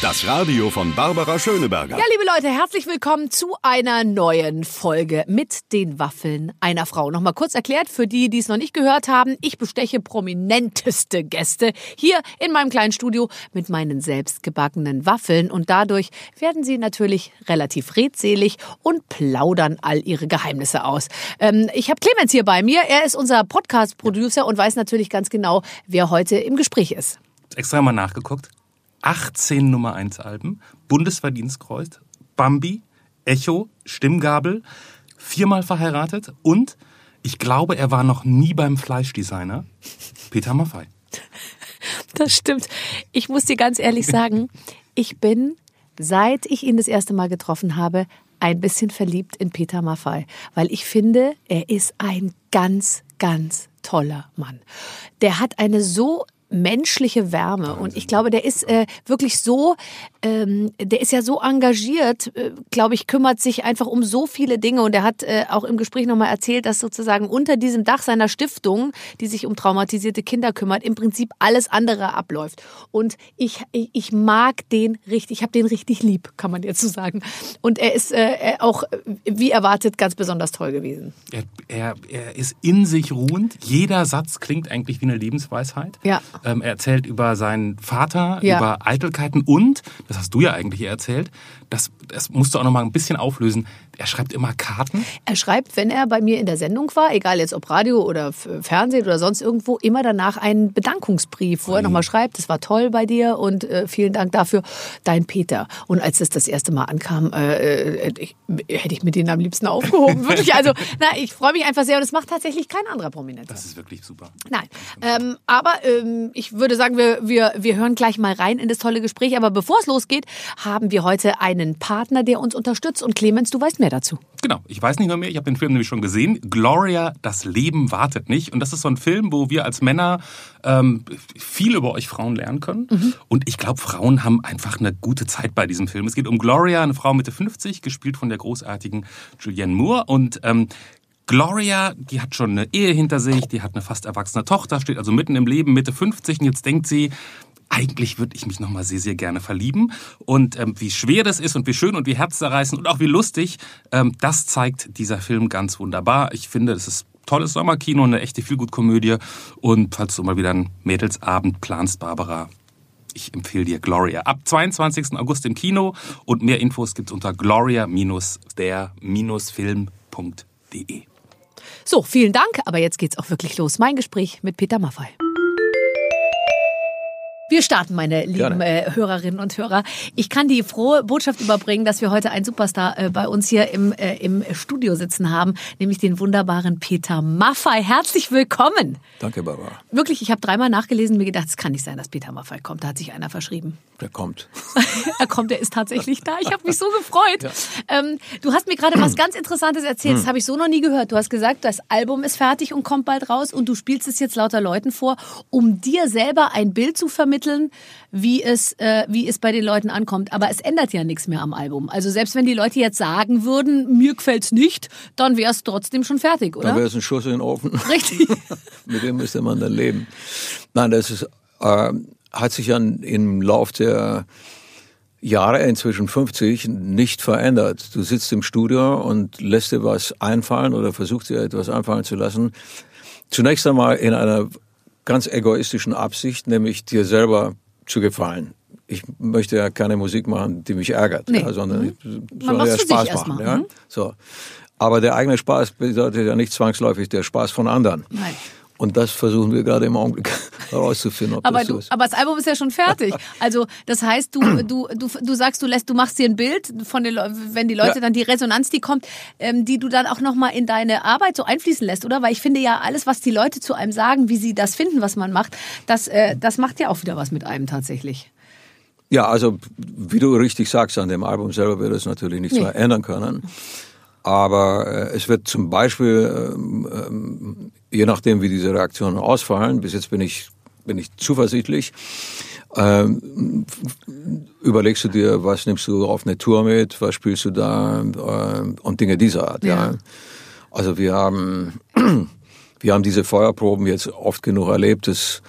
Das Radio von Barbara Schöneberger. Ja, liebe Leute, herzlich willkommen zu einer neuen Folge mit den Waffeln einer Frau. Nochmal kurz erklärt für die, die es noch nicht gehört haben. Ich besteche prominenteste Gäste hier in meinem kleinen Studio mit meinen selbstgebackenen Waffeln und dadurch werden sie natürlich relativ redselig und plaudern all ihre Geheimnisse aus. Ähm, ich habe Clemens hier bei mir. Er ist unser Podcast-Producer und weiß natürlich ganz genau, wer heute im Gespräch ist. Extra mal nachgeguckt. 18 Nummer 1 Alben, Bundesverdienstkreuz, Bambi, Echo, Stimmgabel, viermal verheiratet und ich glaube, er war noch nie beim Fleischdesigner. Peter Maffei. Das stimmt. Ich muss dir ganz ehrlich sagen, ich bin, seit ich ihn das erste Mal getroffen habe, ein bisschen verliebt in Peter Maffei, weil ich finde, er ist ein ganz, ganz toller Mann. Der hat eine so menschliche Wärme. Und ich glaube, der ist äh, wirklich so, ähm, der ist ja so engagiert, äh, glaube ich, kümmert sich einfach um so viele Dinge. Und er hat äh, auch im Gespräch nochmal erzählt, dass sozusagen unter diesem Dach seiner Stiftung, die sich um traumatisierte Kinder kümmert, im Prinzip alles andere abläuft. Und ich, ich, ich mag den richtig, ich habe den richtig lieb, kann man jetzt so sagen. Und er ist äh, auch, wie erwartet, ganz besonders toll gewesen. Er, er, er ist in sich ruhend. Jeder Satz klingt eigentlich wie eine Lebensweisheit. Ja. Ähm, er erzählt über seinen Vater, Ja. über Eitelkeiten und, das hast du ja eigentlich erzählt, das, das musst du auch noch mal ein bisschen auflösen. Er schreibt immer Karten. Er schreibt, wenn er bei mir in der Sendung war, egal jetzt ob Radio oder Fernsehen oder sonst irgendwo, immer danach einen Bedankungsbrief, wo er nochmal schreibt, es war toll bei dir und äh, vielen Dank dafür, dein Peter. Und als es das erste Mal ankam, äh, äh, ich, hätte ich mit denen am liebsten aufgehoben. Wirklich, also, na, ich freue mich einfach sehr und es macht tatsächlich kein anderer Prominenter. Das ist wirklich super. Nein, ähm, aber ähm, ich würde sagen, wir, wir, wir hören gleich mal rein in das tolle Gespräch. Aber bevor es losgeht, haben wir heute einen Partner, der uns unterstützt. Und Clemens, du weißt mehr dazu. Genau, ich weiß nicht noch mehr, ich habe den Film nämlich schon gesehen. Gloria, das Leben wartet nicht. Und das ist so ein Film, wo wir als Männer ähm, viel über euch Frauen lernen können. Und ich glaube, Frauen haben einfach eine gute Zeit bei diesem Film. Es geht um Gloria, eine Frau Mitte 50, gespielt von der großartigen Julianne Moore. Und ähm, Gloria, die hat schon eine Ehe hinter sich, die hat eine fast erwachsene Tochter, steht also mitten im Leben, Mitte 50 und jetzt denkt sie, eigentlich würde ich mich noch mal sehr, sehr gerne verlieben. Und ähm, wie schwer das ist und wie schön und wie herzzerreißend und auch wie lustig, ähm, das zeigt dieser Film ganz wunderbar. Ich finde, das ist tolles Sommerkino, eine echte Feelgood-Komödie. Und falls du mal wieder einen Mädelsabend planst, Barbara, ich empfehle dir Gloria. Ab 22. August im Kino und mehr Infos gibt's unter gloria-der-film.de. So, vielen Dank. Aber jetzt geht's auch wirklich los. Mein Gespräch mit Peter Maffei. Wir starten, meine lieben äh, Hörerinnen und Hörer. Ich kann die frohe Botschaft überbringen, dass wir heute einen Superstar äh, bei uns hier im, äh, im Studio sitzen haben, nämlich den wunderbaren Peter Maffei. Herzlich willkommen. Danke, Barbara. Wirklich, ich habe dreimal nachgelesen und mir gedacht, es kann nicht sein, dass Peter Maffei kommt. Da hat sich einer verschrieben. Der kommt. er kommt, er ist tatsächlich da. Ich habe mich so gefreut. Ähm, du hast mir gerade was ganz Interessantes erzählt. Hm. Das habe ich so noch nie gehört. Du hast gesagt, das Album ist fertig und kommt bald raus und du spielst es jetzt lauter Leuten vor, um dir selber ein Bild zu vermitteln, wie es, äh, wie es bei den Leuten ankommt. Aber es ändert ja nichts mehr am Album. Also selbst wenn die Leute jetzt sagen würden, mir gefällt's nicht, dann wäre es trotzdem schon fertig, oder? wäre es ein Schuss in den Ofen. Richtig. Mit dem müsste man dann leben. Nein, das ist, äh, hat sich dann im Lauf der Jahre, inzwischen 50, nicht verändert. Du sitzt im Studio und lässt dir was einfallen oder versuchst dir etwas einfallen zu lassen. Zunächst einmal in einer ganz egoistischen Absicht, nämlich dir selber zu gefallen. Ich möchte ja keine Musik machen, die mich ärgert, Nee. ja, sondern ich soll ja Spaß machen. Ja? mhm. So. Aber der eigene Spaß bedeutet ja nicht zwangsläufig der Spaß von anderen. Nein. Und das versuchen wir gerade im Augenblick herauszufinden, ob Aber, das so du, ist. aber das Album ist ja schon fertig. Also das heißt, du, du, du, du sagst, du lässt, du machst dir ein Bild von den wenn die Leute Ja. dann die Resonanz, die kommt, ähm, die du dann auch nochmal in deine Arbeit so einfließen lässt, oder? Weil ich finde ja, alles, was die Leute zu einem sagen, wie sie das finden, was man macht, das, äh, das macht ja auch wieder was mit einem tatsächlich. Ja, also wie du richtig sagst, an dem Album selber wird es natürlich nichts Nee. mehr ändern können. Aber äh, es wird zum Beispiel, ähm, ähm, je nachdem wie diese Reaktionen ausfallen, bis jetzt bin ich, bin ich zuversichtlich, ähm, überlegst du dir, was nimmst du auf eine Tour mit, was spielst du da äh, und Dinge dieser Art. Ja. Ja. Also wir haben wir haben diese Feuerproben jetzt oft genug erlebt. Es,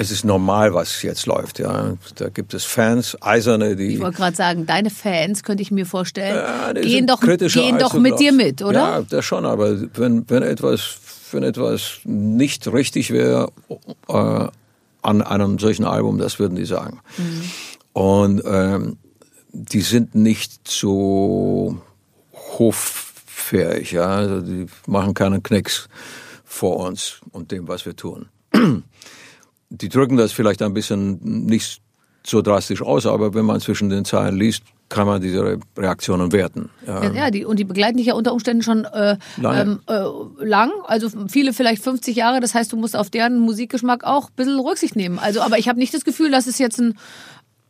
es ist normal, was jetzt läuft. Ja, da gibt es Fans, eiserne, die. Ich wollte gerade sagen, deine Fans könnte ich mir vorstellen, Ja, gehen doch, gehen doch mit dir mit, oder? Ja, das schon. Aber wenn wenn etwas wenn etwas nicht richtig wäre äh, an einem solchen Album, das würden die sagen. Mhm. Und ähm, die sind nicht so hoffähig, ja. Also die machen keinen Knicks vor uns und dem, was wir tun. Die drücken das vielleicht ein bisschen nicht so drastisch aus, aber wenn man zwischen den Zeilen liest, kann man diese Re- Reaktionen werten. Ja. Ja, die, und die begleiten dich ja unter Umständen schon äh, ähm, äh, lang, also viele vielleicht 50 Jahre. Das heißt, du musst auf deren Musikgeschmack auch ein bisschen Rücksicht nehmen. Also, aber ich habe nicht das Gefühl, dass es jetzt ein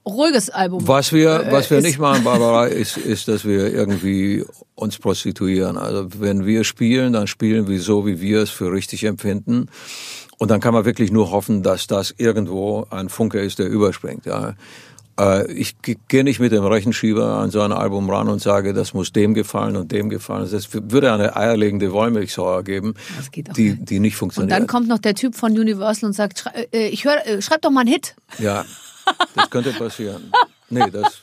ruhiges Album Was wir, äh, was wir ist- nicht machen, Barbara, ist, ist, dass wir irgendwie uns prostituieren. Also wenn wir spielen, dann spielen wir so, wie wir es für richtig empfinden. Und dann kann man wirklich nur hoffen, dass das irgendwo ein Funke ist, der überspringt. Ja. Äh, Ich ge- gehe nicht mit dem Rechenschieber an so ein Album ran und sage, das muss dem gefallen und dem gefallen. Das würde eine eierlegende Wollmilchsau ergeben, Das geht auch die, nicht. die nicht Und funktioniert. dann kommt noch der Typ von Universal und sagt, äh, ich höre, äh, schreib doch mal einen Hit. ja, das könnte passieren. Nee, das,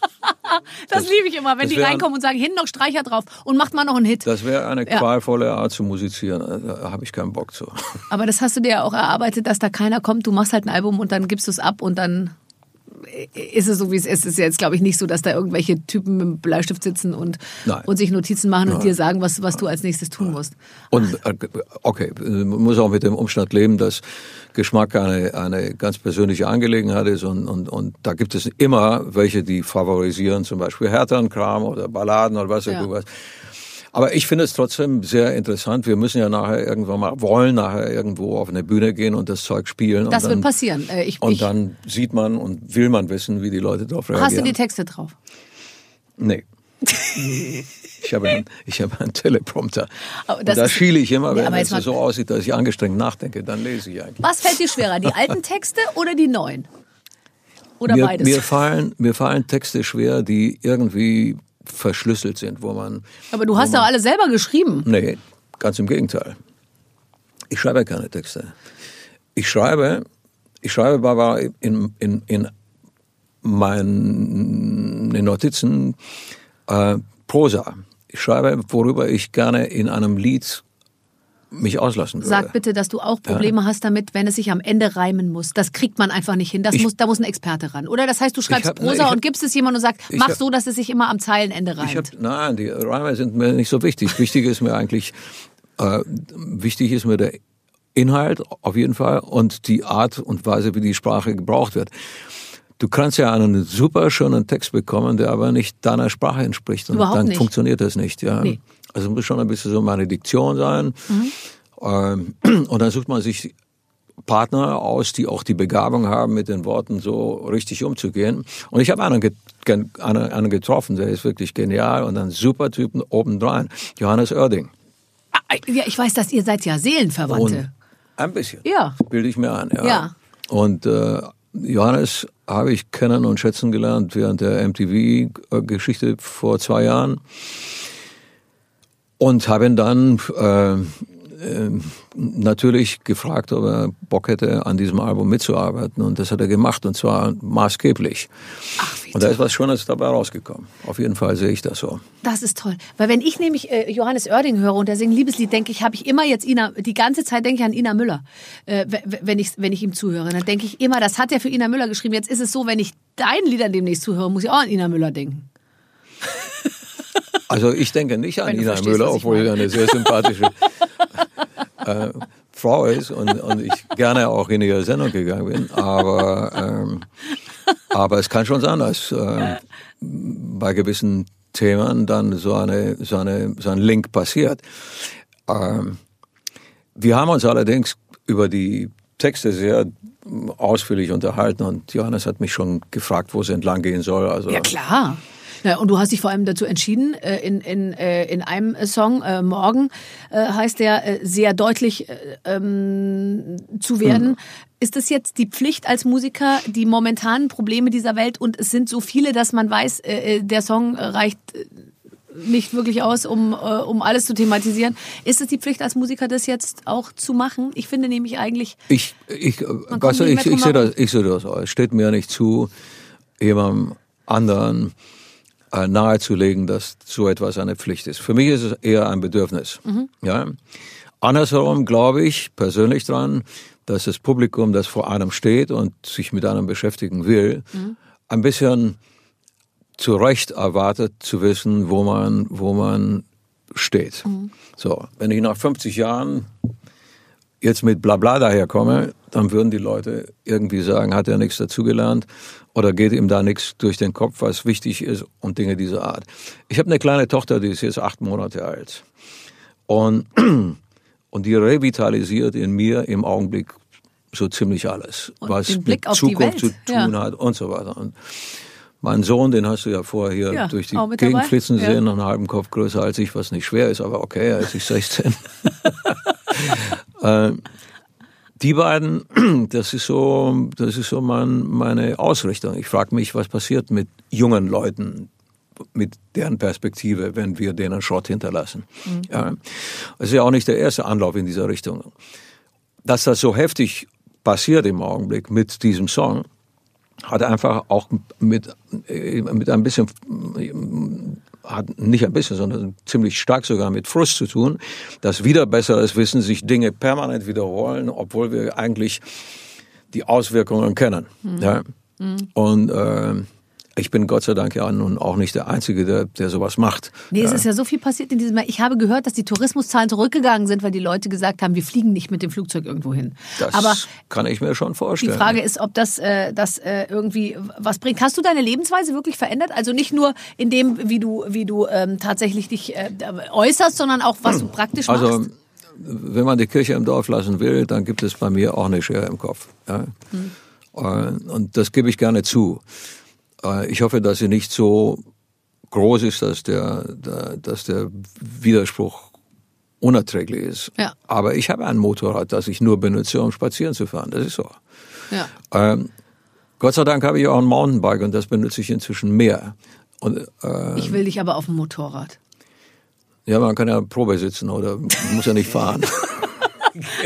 Das, liebe ich immer, wenn das die reinkommen und sagen, hin noch Streicher drauf und macht mal noch einen Hit. Das wäre eine qualvolle Art zu musizieren. Da habe ich keinen Bock zu. Aber das hast du dir ja auch erarbeitet, dass da keiner kommt. Du machst halt ein Album und dann gibst du es ab und dann ist es so, wie es ist. Es ist jetzt, glaube ich, nicht so, dass da irgendwelche Typen mit dem Bleistift sitzen und, Nein. und sich Notizen machen und dir sagen, was, was du als nächstes tun musst. Und äh, okay, man muss auch mit dem Umstand leben, dass Geschmack eine, eine ganz persönliche Angelegenheit ist und, und, und da gibt es immer welche, die favorisieren, zum Beispiel härteren Kram oder Balladen oder was Ja. was. Aber ich finde es trotzdem sehr interessant. Wir müssen ja nachher irgendwann mal, wollen nachher irgendwo auf eine Bühne gehen und das Zeug spielen. Das und wird dann, passieren. Äh, Ich, Und ich, dann sieht man und will man wissen, wie die Leute darauf reagieren. hast du die Texte drauf? Nee. Ich habe einen, ich habe einen Teleprompter. Da schiele ich immer, wenn jetzt es so aussieht, dass ich angestrengt nachdenke, dann lese ich eigentlich. Was fällt dir schwerer, die alten Texte oder die neuen? Oder mir, beides? Mir fallen, mir fallen Texte schwer, die irgendwie verschlüsselt sind, wo man. Aber du hast doch alle selber geschrieben. Nee, ganz im Gegenteil. Ich schreibe keine Texte. Ich schreibe, ich schreibe Barbara in, in, in meinen in Notizen äh, Prosa. Ich schreibe, worüber ich gerne in einem Lied mich auslassen würde. Sag bitte, dass du auch Probleme hast damit, wenn es sich am Ende reimen muss. Das kriegt man einfach nicht hin. Das Ich- muss, da muss ein Experte ran. Oder das heißt, du schreibst hab- Prosa hab- und gibst es jemandem und sagst, mach hab- so, dass es sich immer am Zeilenende reimt. Hab, nein, die Reime sind mir nicht so wichtig. Wichtig ist mir eigentlich, äh, wichtig ist mir der Inhalt auf jeden Fall und die Art und Weise, wie die Sprache gebraucht wird. Du kannst ja einen super schönen Text bekommen, der aber nicht deiner Sprache entspricht. Und Überhaupt dann nicht. funktioniert das nicht. Ja. Nee. Also muss schon ein bisschen so meine Diktion sein. Ähm, und dann sucht man sich Partner aus, die auch die Begabung haben, mit den Worten so richtig umzugehen. Und ich habe einen, get- einen, einen getroffen, der ist wirklich genial und ein super Typen obendrein. Johannes Oerding. Ah, ja, ich weiß, dass ihr seid ja Und Seelenverwandte. ein bisschen. Ja. Bilde ich mir ein, ja. Ja. Und äh, Johannes habe ich kennen und schätzen gelernt während der MTV-Geschichte vor zwei Jahren. Und habe ihn dann äh, äh, natürlich gefragt, ob er Bock hätte, an diesem Album mitzuarbeiten. Und das hat er gemacht, und zwar maßgeblich. Ach, Und da ist was Schönes dabei rausgekommen. Auf jeden Fall sehe ich das so. Das ist toll. Weil wenn ich nämlich äh, Johannes Oerding höre und der singt Liebeslied, denke ich, habe ich immer jetzt Ina, die ganze Zeit denke ich an Ina Müller, äh, wenn, ich, wenn ich ihm zuhöre. Dann denke ich immer, das hat er für Ina Müller geschrieben. Jetzt ist es so, wenn ich deinen Liedern demnächst zuhöre, muss ich auch an Ina Müller denken. Also ich denke nicht an Ina Müller, obwohl sie eine sehr sympathische äh, Frau ist und, und ich gerne auch in ihre Sendung gegangen bin. Aber, ähm, aber es kann schon sein, dass äh, bei gewissen Themen dann so, eine, so, eine, so ein Link passiert. Ähm, wir haben uns allerdings über die Texte sehr ausführlich unterhalten und Johannes hat mich schon gefragt, wo es entlang gehen soll. Also Ja, klar. Ja, und du hast dich vor allem dazu entschieden, äh, in, in, äh, in einem Song, äh, Morgen, äh, heißt der, äh, sehr deutlich äh, ähm, zu werden. Ist es jetzt die Pflicht als Musiker, die momentanen Probleme dieser Welt, und es sind so viele, dass man weiß, äh, äh, der Song reicht, äh, nicht wirklich aus, um, äh, um alles zu thematisieren. Ist es die Pflicht als Musiker, das jetzt auch zu machen? Ich finde nämlich eigentlich. Ich, ich, weißt du, ich, ich sehe das, ich sehe das. Es steht mir nicht zu, jemandem anderen äh, nahezulegen, dass so etwas eine Pflicht ist. Für mich ist es eher ein Bedürfnis. Ja. Andersherum glaube ich persönlich dran, dass das Publikum, das vor einem steht und sich mit einem beschäftigen will, ein bisschen zu Recht erwartet zu wissen, wo man, wo man steht. So, wenn ich nach 50 Jahren jetzt mit Blabla daherkomme, dann würden die Leute irgendwie sagen, hat er nichts dazugelernt oder geht ihm da nichts durch den Kopf, was wichtig ist und Dinge dieser Art. Ich habe eine kleine Tochter, die ist jetzt acht Monate alt und, und die revitalisiert in mir im Augenblick so ziemlich alles, Und was mit Zukunft zu tun ja. hat und so weiter. Und mein Sohn, den hast du ja vorher hier Ja, durch die Gegend flitzen Ja. sehen, noch einen halben Kopf größer als ich, was nicht schwer ist, aber okay, er ist nicht 16. Äh, die beiden, das ist so, das ist so mein, meine Ausrichtung. Ich frage mich, was passiert mit jungen Leuten, mit deren Perspektive, wenn wir denen Schrott hinterlassen. Ja. Es ist ja auch nicht der erste Anlauf in dieser Richtung. Dass das so heftig passiert im Augenblick mit diesem Song, hat einfach auch mit, äh, mit ein bisschen, hat nicht ein bisschen, sondern ziemlich stark sogar mit Frust zu tun, dass wieder besseres Wissen sich Dinge permanent wiederholen, obwohl wir eigentlich die Auswirkungen kennen. Ja. Und äh, ich bin Gott sei Dank ja nun auch nicht der Einzige, der, der sowas macht. Nee, es ist ja so viel passiert in diesem Jahr. Ich habe gehört, dass die Tourismuszahlen zurückgegangen sind, weil die Leute gesagt haben, wir fliegen nicht mit dem Flugzeug irgendwo hin. Das Aber kann ich mir schon die vorstellen. Frage ist, ob das, äh, das äh, irgendwie was bringt. Hast du deine Lebensweise wirklich verändert? Also nicht nur in dem, wie du, wie du ähm, tatsächlich dich äh, äußerst, sondern auch, was du praktisch Also, machst? wenn man die Kirche im Dorf lassen will, dann gibt es bei mir auch eine Schere im Kopf. Ja? Äh, Und das gebe ich gerne zu. Äh, Ich hoffe, dass sie nicht so groß ist, dass der, dass der Widerspruch unerträglich ist. Ja. Aber ich habe ein Motorrad, das ich nur benutze, um spazieren zu fahren. Das ist so. Ja. Ähm, Gott sei Dank habe ich auch ein Mountainbike und das benutze ich inzwischen mehr. Und äh, Ich will dich aber auf dem Motorrad. ja, man kann ja Probe sitzen oder muss ja nicht fahren.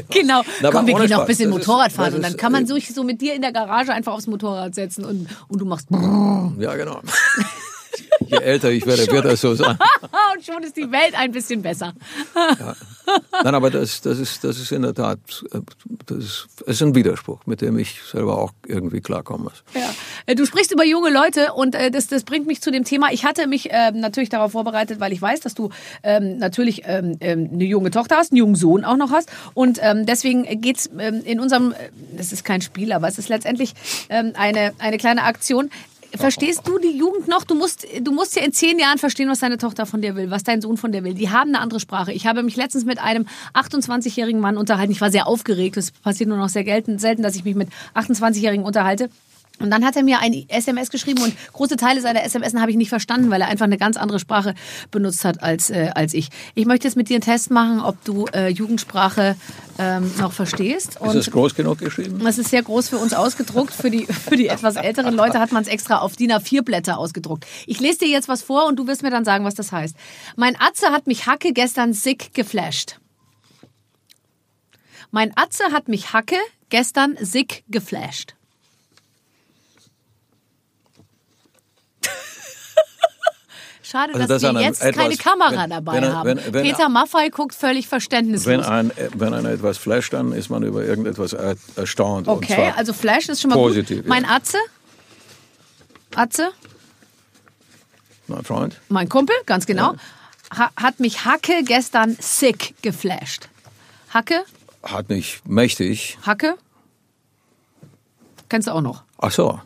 Genau. Na, aber Komm, wir gehen noch ein Spaß. bisschen Das Motorrad fahren und dann kann man äh, sich so mit dir in der Garage einfach aufs Motorrad setzen und, und du machst Ja, genau. Je älter ich werde, wird das so sein. und schon ist die Welt ein bisschen besser. Nein, aber das, das, ist, das ist in der Tat, das ist, es ist ein Widerspruch, mit dem ich selber auch irgendwie klarkommen muss. Ja. Äh, Du sprichst über junge Leute und äh, das, das bringt mich zu dem Thema. Ich hatte mich ähm, natürlich darauf vorbereitet, weil ich weiß, dass du ähm, natürlich ähm, eine junge Tochter hast, einen jungen Sohn auch noch hast. Und deswegen geht's ähm, in unserem, äh, das ist kein Spiel, aber es ist letztendlich eine, eine kleine Aktion. Verstehst du die Jugend noch? Du musst, du musst ja in zehn Jahren verstehen, was deine Tochter von dir will, was dein Sohn von dir will. Die haben eine andere Sprache. Ich habe mich letztens mit einem 28-jährigen Mann unterhalten. Ich war sehr aufgeregt. Es passiert nur noch sehr selten, selten, dass ich mich mit 28-Jährigen unterhalte. Und dann hat er mir ein SMS geschrieben und große Teile seiner SMS habe ich nicht verstanden, weil er einfach eine ganz andere Sprache benutzt hat als, äh, als ich. Ich möchte jetzt mit dir einen Test machen, ob du äh, Jugendsprache ähm, noch verstehst. Ist das groß genug geschrieben? Das ist sehr groß für uns ausgedruckt. Für die, für die etwas älteren Leute hat man es extra auf DIN A4 Blätter ausgedruckt. Ich lese dir jetzt was vor und du wirst mir dann sagen, was das heißt. Mein Atze hat mich Hacke gestern sick geflasht. Mein Atze hat mich Hacke gestern sick geflasht. Schade, Also dass das wir jetzt keine Kamera wenn- dabei wenn haben. wenn- Peter Maffei guckt völlig verständnislos. Wenn ein, wenn einer etwas flasht, dann ist man über irgendetwas er, erstaunt. Okay, also Flash ist schon mal positiv, gut. ja. Mein Atze, Atze, mein Freund. mein Kumpel, ganz genau, ha hat mich Hacke gestern sick geflasht. Hacke, hat mich mächtig. Hacke, kennst du auch noch? Ach so,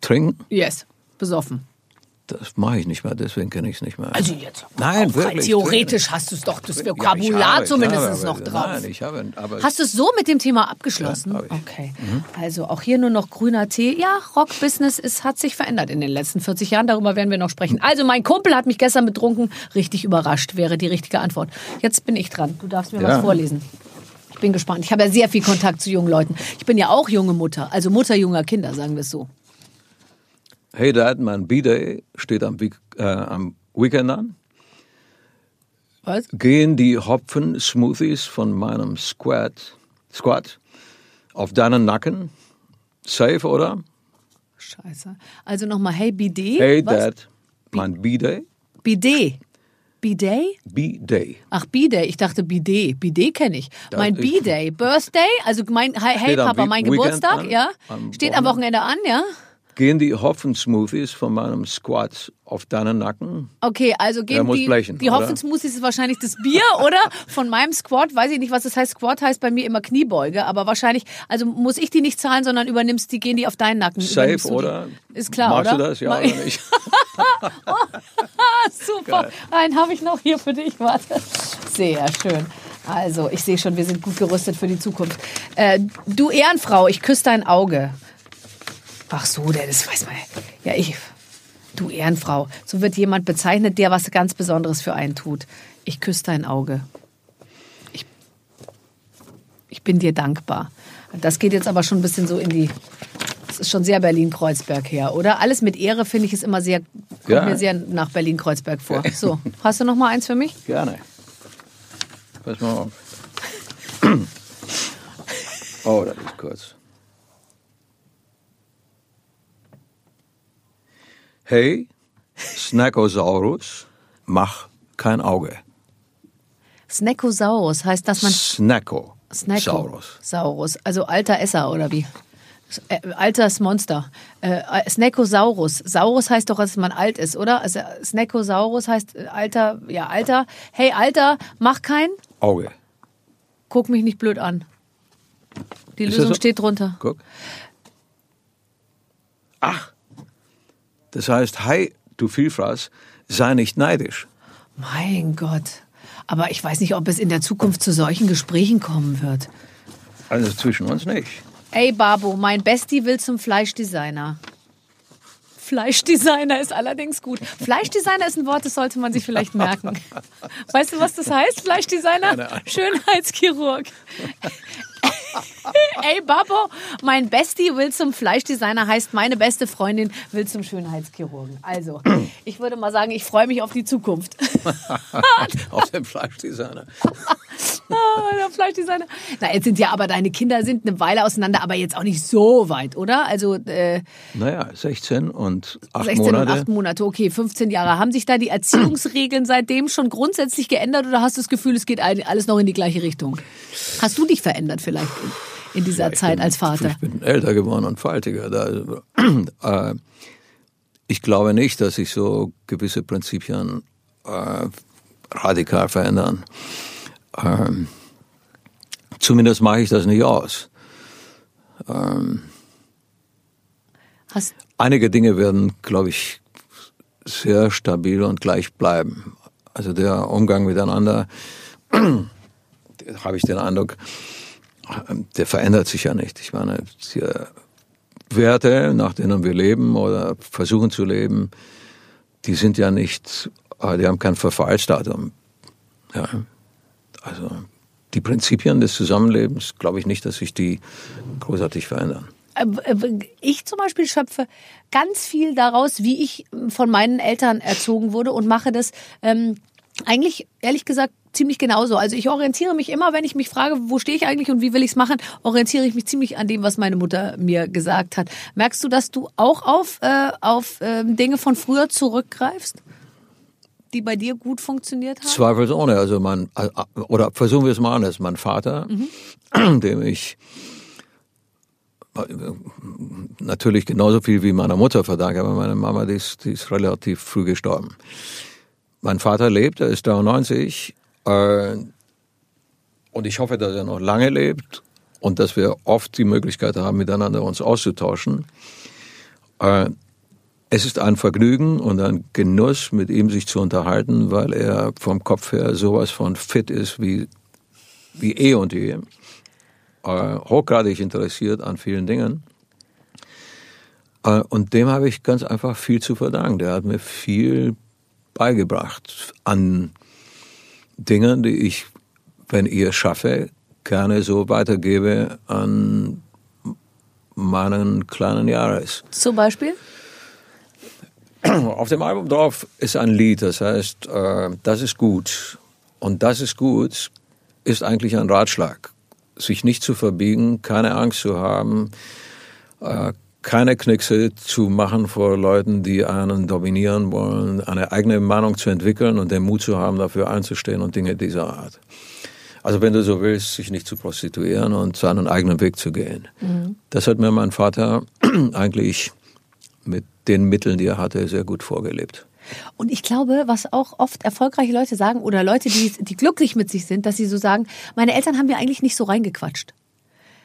trinken, Yes, besoffen. Das mache ich nicht mehr, deswegen kenne ich es nicht mehr. Also jetzt, Nein, wirklich, theoretisch hast du es doch, das Ja, Vokabular ich zumindest noch drauf. Nein, ich habe, aber Hast du es so mit dem Thema abgeschlossen? Ja, ich. Mhm. okay. Also auch hier nur noch grüner Tee. Ja, Rockbusiness hat sich verändert in den letzten 40 Jahren. Darüber werden wir noch sprechen. Also mein Kumpel hat mich gestern betrunken. Richtig überrascht wäre die richtige Antwort. Jetzt bin ich dran. Du darfst mir Ja. was vorlesen. Ich bin gespannt. Ich habe ja sehr viel Kontakt zu jungen Leuten. Ich bin ja auch junge Mutter. Also Mutter junger Kinder, sagen wir es so. Hey Dad, mein B-Day steht am, äh, am Weekend an. Was? Gehen die Hopfen-Smoothies von meinem Squat, Squat auf deinen Nacken? Safe, oder? Scheiße. Also nochmal, hey Bidet. Hey, Was? Dad. Mein B-Day? Bidet. Bidet? B-Day. Ach, B-Day. Ich dachte Bidet. Bidet kenne ich. Das mein B-Day. Birthday, also mein Hey, hey Papa, mein Weekend Geburtstag, an, ja. Steht am Wochenende an, ja. Gehen die Hopfen-Smoothies von meinem Squat auf deinen Nacken? Okay, also gehen die, blechen, die? Hopfensmoothies ist wahrscheinlich das Bier, oder? Von meinem Squat, weiß ich nicht, was das heißt. Squat heißt bei mir immer Kniebeuge, aber wahrscheinlich, also muss ich die nicht zahlen, sondern übernimmst die, gehen die auf deinen Nacken. Safe, die. oder? Ist klar, Magst oder? du das? Ja Mag- oder nicht? Super. Einen habe ich noch hier für dich. Warte. Sehr schön. Also, ich sehe schon, wir sind gut gerüstet für die Zukunft. Äh, du Ehrenfrau, ich küsse dein Auge. Ach so, der, das weiß man. Ja, ich. Du Ehrenfrau. So wird jemand bezeichnet, der was ganz Besonderes für einen tut. Ich küsse dein Auge. Ich, ich bin dir dankbar. Das geht jetzt aber schon ein bisschen so in die. Das ist schon sehr Berlin-Kreuzberg her, oder? Alles mit Ehre finde ich ist immer sehr, kommt Ja. mir sehr nach Berlin-Kreuzberg vor. So, hast du noch mal eins für mich? Gerne. Pass mal auf. Oh, das ist kurz. Hey, Snackosaurus, mach kein Auge. Snackosaurus heißt, dass man Snacko. Snacko. Saurus. Also alter Esser oder wie? Äh, altes Monster. Äh, Snackosaurus. Saurus heißt doch, dass man alt ist, oder? Also Snackosaurus heißt äh, alter, ja, alter. Hey, Alter, mach kein, Auge. guck mich nicht blöd an. Die Ist Lösung so? steht drunter. Guck. Ach. Das heißt, hey, du Vielfraß, sei nicht neidisch. Mein Gott. Aber ich weiß nicht, ob es in der Zukunft zu solchen Gesprächen kommen wird. Also zwischen uns nicht. Ey, Babo, mein Bestie will zum Fleischdesigner. Fleischdesigner ist allerdings gut. Fleischdesigner ist ein Wort, das sollte man sich vielleicht merken. Weißt du, was das heißt, Fleischdesigner? Schönheitschirurg. Ey, Babo, mein Bestie will zum Fleischdesigner, heißt meine beste Freundin will zum Schönheitschirurgen. Also, ich würde mal sagen, ich freue mich auf die Zukunft. Auf dem Fleischdesigner. Ah, der Fleischdesigner. Na, jetzt sind ja aber deine Kinder sind eine Weile auseinander, aber jetzt auch nicht so weit, oder? Also äh, Naja, 16 und 8 16 Monate. und 8 Monate, okay, 15 Jahre. Haben sich da die Erziehungsregeln seitdem schon grundsätzlich geändert oder hast du das Gefühl, es geht alles noch in die gleiche Richtung? Hast du dich verändert vielleicht in, in dieser Ich Zeit bin- als Vater? Ich bin älter geworden und faltiger. Da, äh, ich glaube nicht, dass sich so gewisse Prinzipien äh, radikal verändern. Ähm, zumindest mache ich das nicht aus. Hast, Einige Dinge werden, glaube ich, sehr stabil und gleich bleiben. Also der Umgang miteinander, habe ich den Eindruck, der verändert sich ja nicht. Ich meine, die Werte, nach denen wir leben oder versuchen zu leben, die sind ja nicht, äh, die haben kein Verfallsdatum. Ja. Also die Prinzipien des Zusammenlebens, glaube ich nicht, dass sich die großartig verändern. äh, äh, ich zum Beispiel schöpfe ganz viel daraus, wie ich von meinen Eltern erzogen wurde und mache das ähm, eigentlich, ehrlich gesagt, ziemlich genauso. Also ich orientiere mich immer, wenn ich mich frage, wo stehe ich eigentlich und wie will ich es machen, orientiere ich mich ziemlich an dem, was meine Mutter mir gesagt hat. Merkst du, dass du auch auf, äh, auf ähm, Dinge von früher zurückgreifst, die bei dir gut funktioniert haben? Zweifelsohne. Also mein, oder versuchen wir es mal anders. Mein Vater, dem ich natürlich genauso viel wie meiner Mutter verdanke, aber meine Mama, die ist, die ist relativ früh gestorben. Mein Vater lebt, er ist 93 äh, und ich hoffe, dass er noch lange lebt und dass wir oft die Möglichkeit haben, miteinander uns auszutauschen. Äh, es ist ein Vergnügen und ein Genuss, mit ihm sich zu unterhalten, weil er vom Kopf her sowas von fit ist wie, wie eh und je. Äh, hochgradig interessiert an vielen Dingen. Äh, und dem habe ich ganz einfach viel zu verdanken. Der hat mir viel beigebracht an Dingen, die ich, wenn ich es schaffe, gerne so weitergebe an meinen kleinen Jahres. Zum Beispiel? Auf dem Album drauf ist ein Lied, das heißt, äh, das ist gut. und das ist gut, ist eigentlich ein Ratschlag. Sich nicht zu verbiegen, keine Angst zu haben, äh, keine Knickse zu machen vor Leuten, die einen dominieren wollen, eine eigene Meinung zu entwickeln und den Mut zu haben, dafür einzustehen und Dinge dieser Art. Also wenn du so willst, sich nicht zu prostituieren und seinen eigenen Weg zu gehen. Mhm. Das hat mir mein Vater eigentlich mit den Mitteln, die er hatte, sehr gut vorgelebt. Und ich glaube, was auch oft erfolgreiche Leute sagen oder Leute, die, die glücklich mit sich sind, dass sie so sagen, meine Eltern haben mir eigentlich nicht so reingequatscht.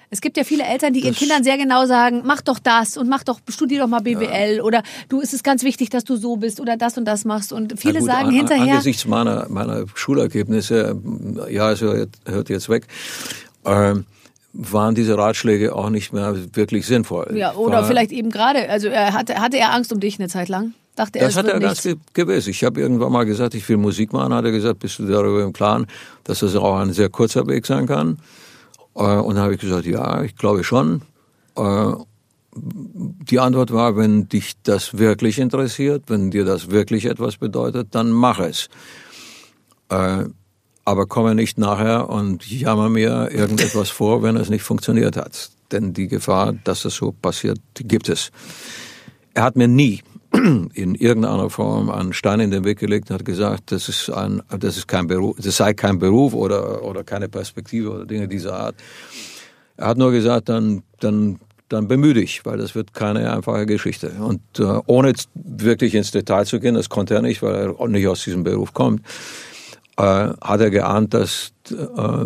Es gibt ja viele Eltern, die ihren Kindern sehr genau sagen, mach doch das und mach doch, studier doch mal BWL ja. oder du ist es ganz wichtig, dass du so bist oder das und das machst. Und viele gut, sagen an, hinterher. Angesichts meiner, meiner Schulergebnisse, ja, es hört jetzt weg, ähm, waren diese Ratschläge auch nicht mehr wirklich sinnvoll. Ja, oder War, vielleicht eben gerade, also er hatte, hatte er Angst um dich eine Zeit lang? Dachte er, das hat er nichts. ganz gewiss. Ich habe irgendwann mal gesagt, ich will Musik machen, hat er gesagt, bist du darüber im Klaren, dass das auch ein sehr kurzer Weg sein kann. Äh, und dann habe ich gesagt, ja, ich glaube schon. Äh, die Antwort war, wenn dich das wirklich interessiert, wenn dir das wirklich etwas bedeutet, dann mach es. Aber komme nicht nachher und jammer mir irgendetwas vor, wenn es nicht funktioniert hat. Denn die Gefahr, dass das so passiert, gibt es. Er hat mir nie in irgendeiner Form einen Stein in den Weg gelegt und hat gesagt, das ist ein, das ist kein Beruf, das sei kein Beruf oder, oder keine Perspektive oder Dinge dieser Art. Er hat nur gesagt, dann, dann, dann bemühe dich, weil das wird keine einfache Geschichte. Und äh, ohne wirklich ins Detail zu gehen, das konnte er nicht, weil er nicht aus diesem Beruf kommt, äh, hat er geahnt, dass, äh,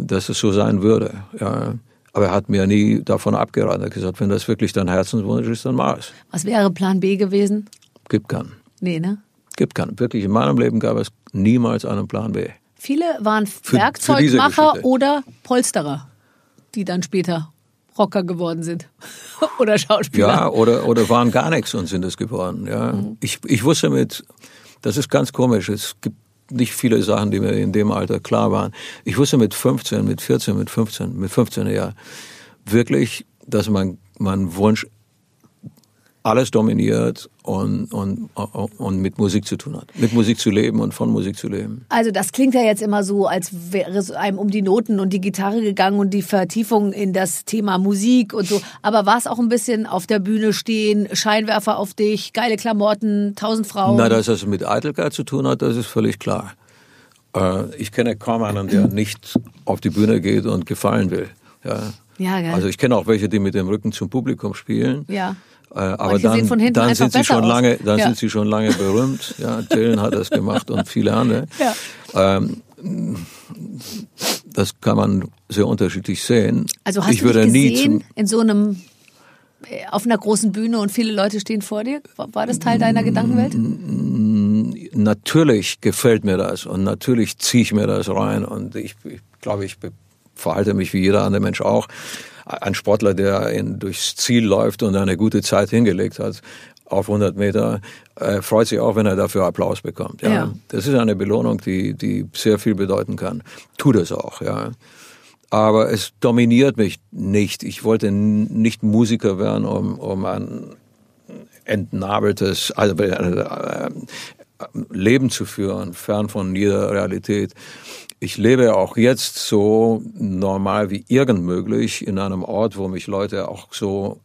dass es so sein würde. Ja. Aber er hat mir nie davon abgeraten. Er hat gesagt, wenn das wirklich dein Herzenswunsch ist, dann mach es. Was wäre Plan B gewesen? Gibt keinen. Nee, ne? Gibt keinen. Wirklich, in meinem Leben gab es niemals einen Plan B. Viele waren für, Werkzeugmacher für oder Polsterer, die dann später Rocker geworden sind. oder Schauspieler. Ja, oder, oder waren gar nichts und sind es geworden. Ja. Mhm. Ich, ich wusste mit, das ist ganz komisch, es gibt nicht viele Sachen, die mir in dem Alter klar waren. Ich wusste mit 15, mit 14, mit 15, mit 15 Jahren wirklich, dass mein, mein Wunsch alles dominiert und, und, und mit Musik zu tun hat. Mit Musik zu leben und von Musik zu leben. Also das klingt ja jetzt immer so, als wäre es einem um die Noten und die Gitarre gegangen und die Vertiefung in das Thema Musik und so. Aber war es auch ein bisschen auf der Bühne stehen, Scheinwerfer auf dich, geile Klamotten, tausend Frauen? Na, dass das mit Eitelkeit zu tun hat, das ist völlig klar. Äh, ich kenne kaum einen, der nicht auf die Bühne geht und gefallen will. Ja. Ja. Also ich kenne auch welche, die mit dem Rücken zum Publikum spielen. Ja. Äh, aber dann, dann sind sie schon aus. lange, dann ja. sind sie schon lange berühmt. Ja, Dylan hat das gemacht und viele andere. Ja. Ähm, das kann man sehr unterschiedlich sehen. Also hast ich du dich gesehen in so einem äh, auf einer großen Bühne und viele Leute stehen vor dir? War das Teil deiner Gedankenwelt? Natürlich gefällt mir das und natürlich ziehe ich mir das rein und ich, ich glaube, ich verhalte mich wie jeder andere Mensch auch ein Sportler, der in, durchs Ziel läuft und eine gute Zeit hingelegt hat auf 100 Meter, äh, freut sich auch, wenn er dafür Applaus bekommt. Ja. ja. Das ist eine Belohnung, die, die sehr viel bedeuten kann. Tut es auch, ja. Aber es dominiert mich nicht. Ich wollte nicht Musiker werden, um, um ein entnabeltes also, äh, Leben zu führen, fern von jeder Realität ich lebe auch jetzt so normal wie irgend möglich in einem Ort, wo mich Leute auch so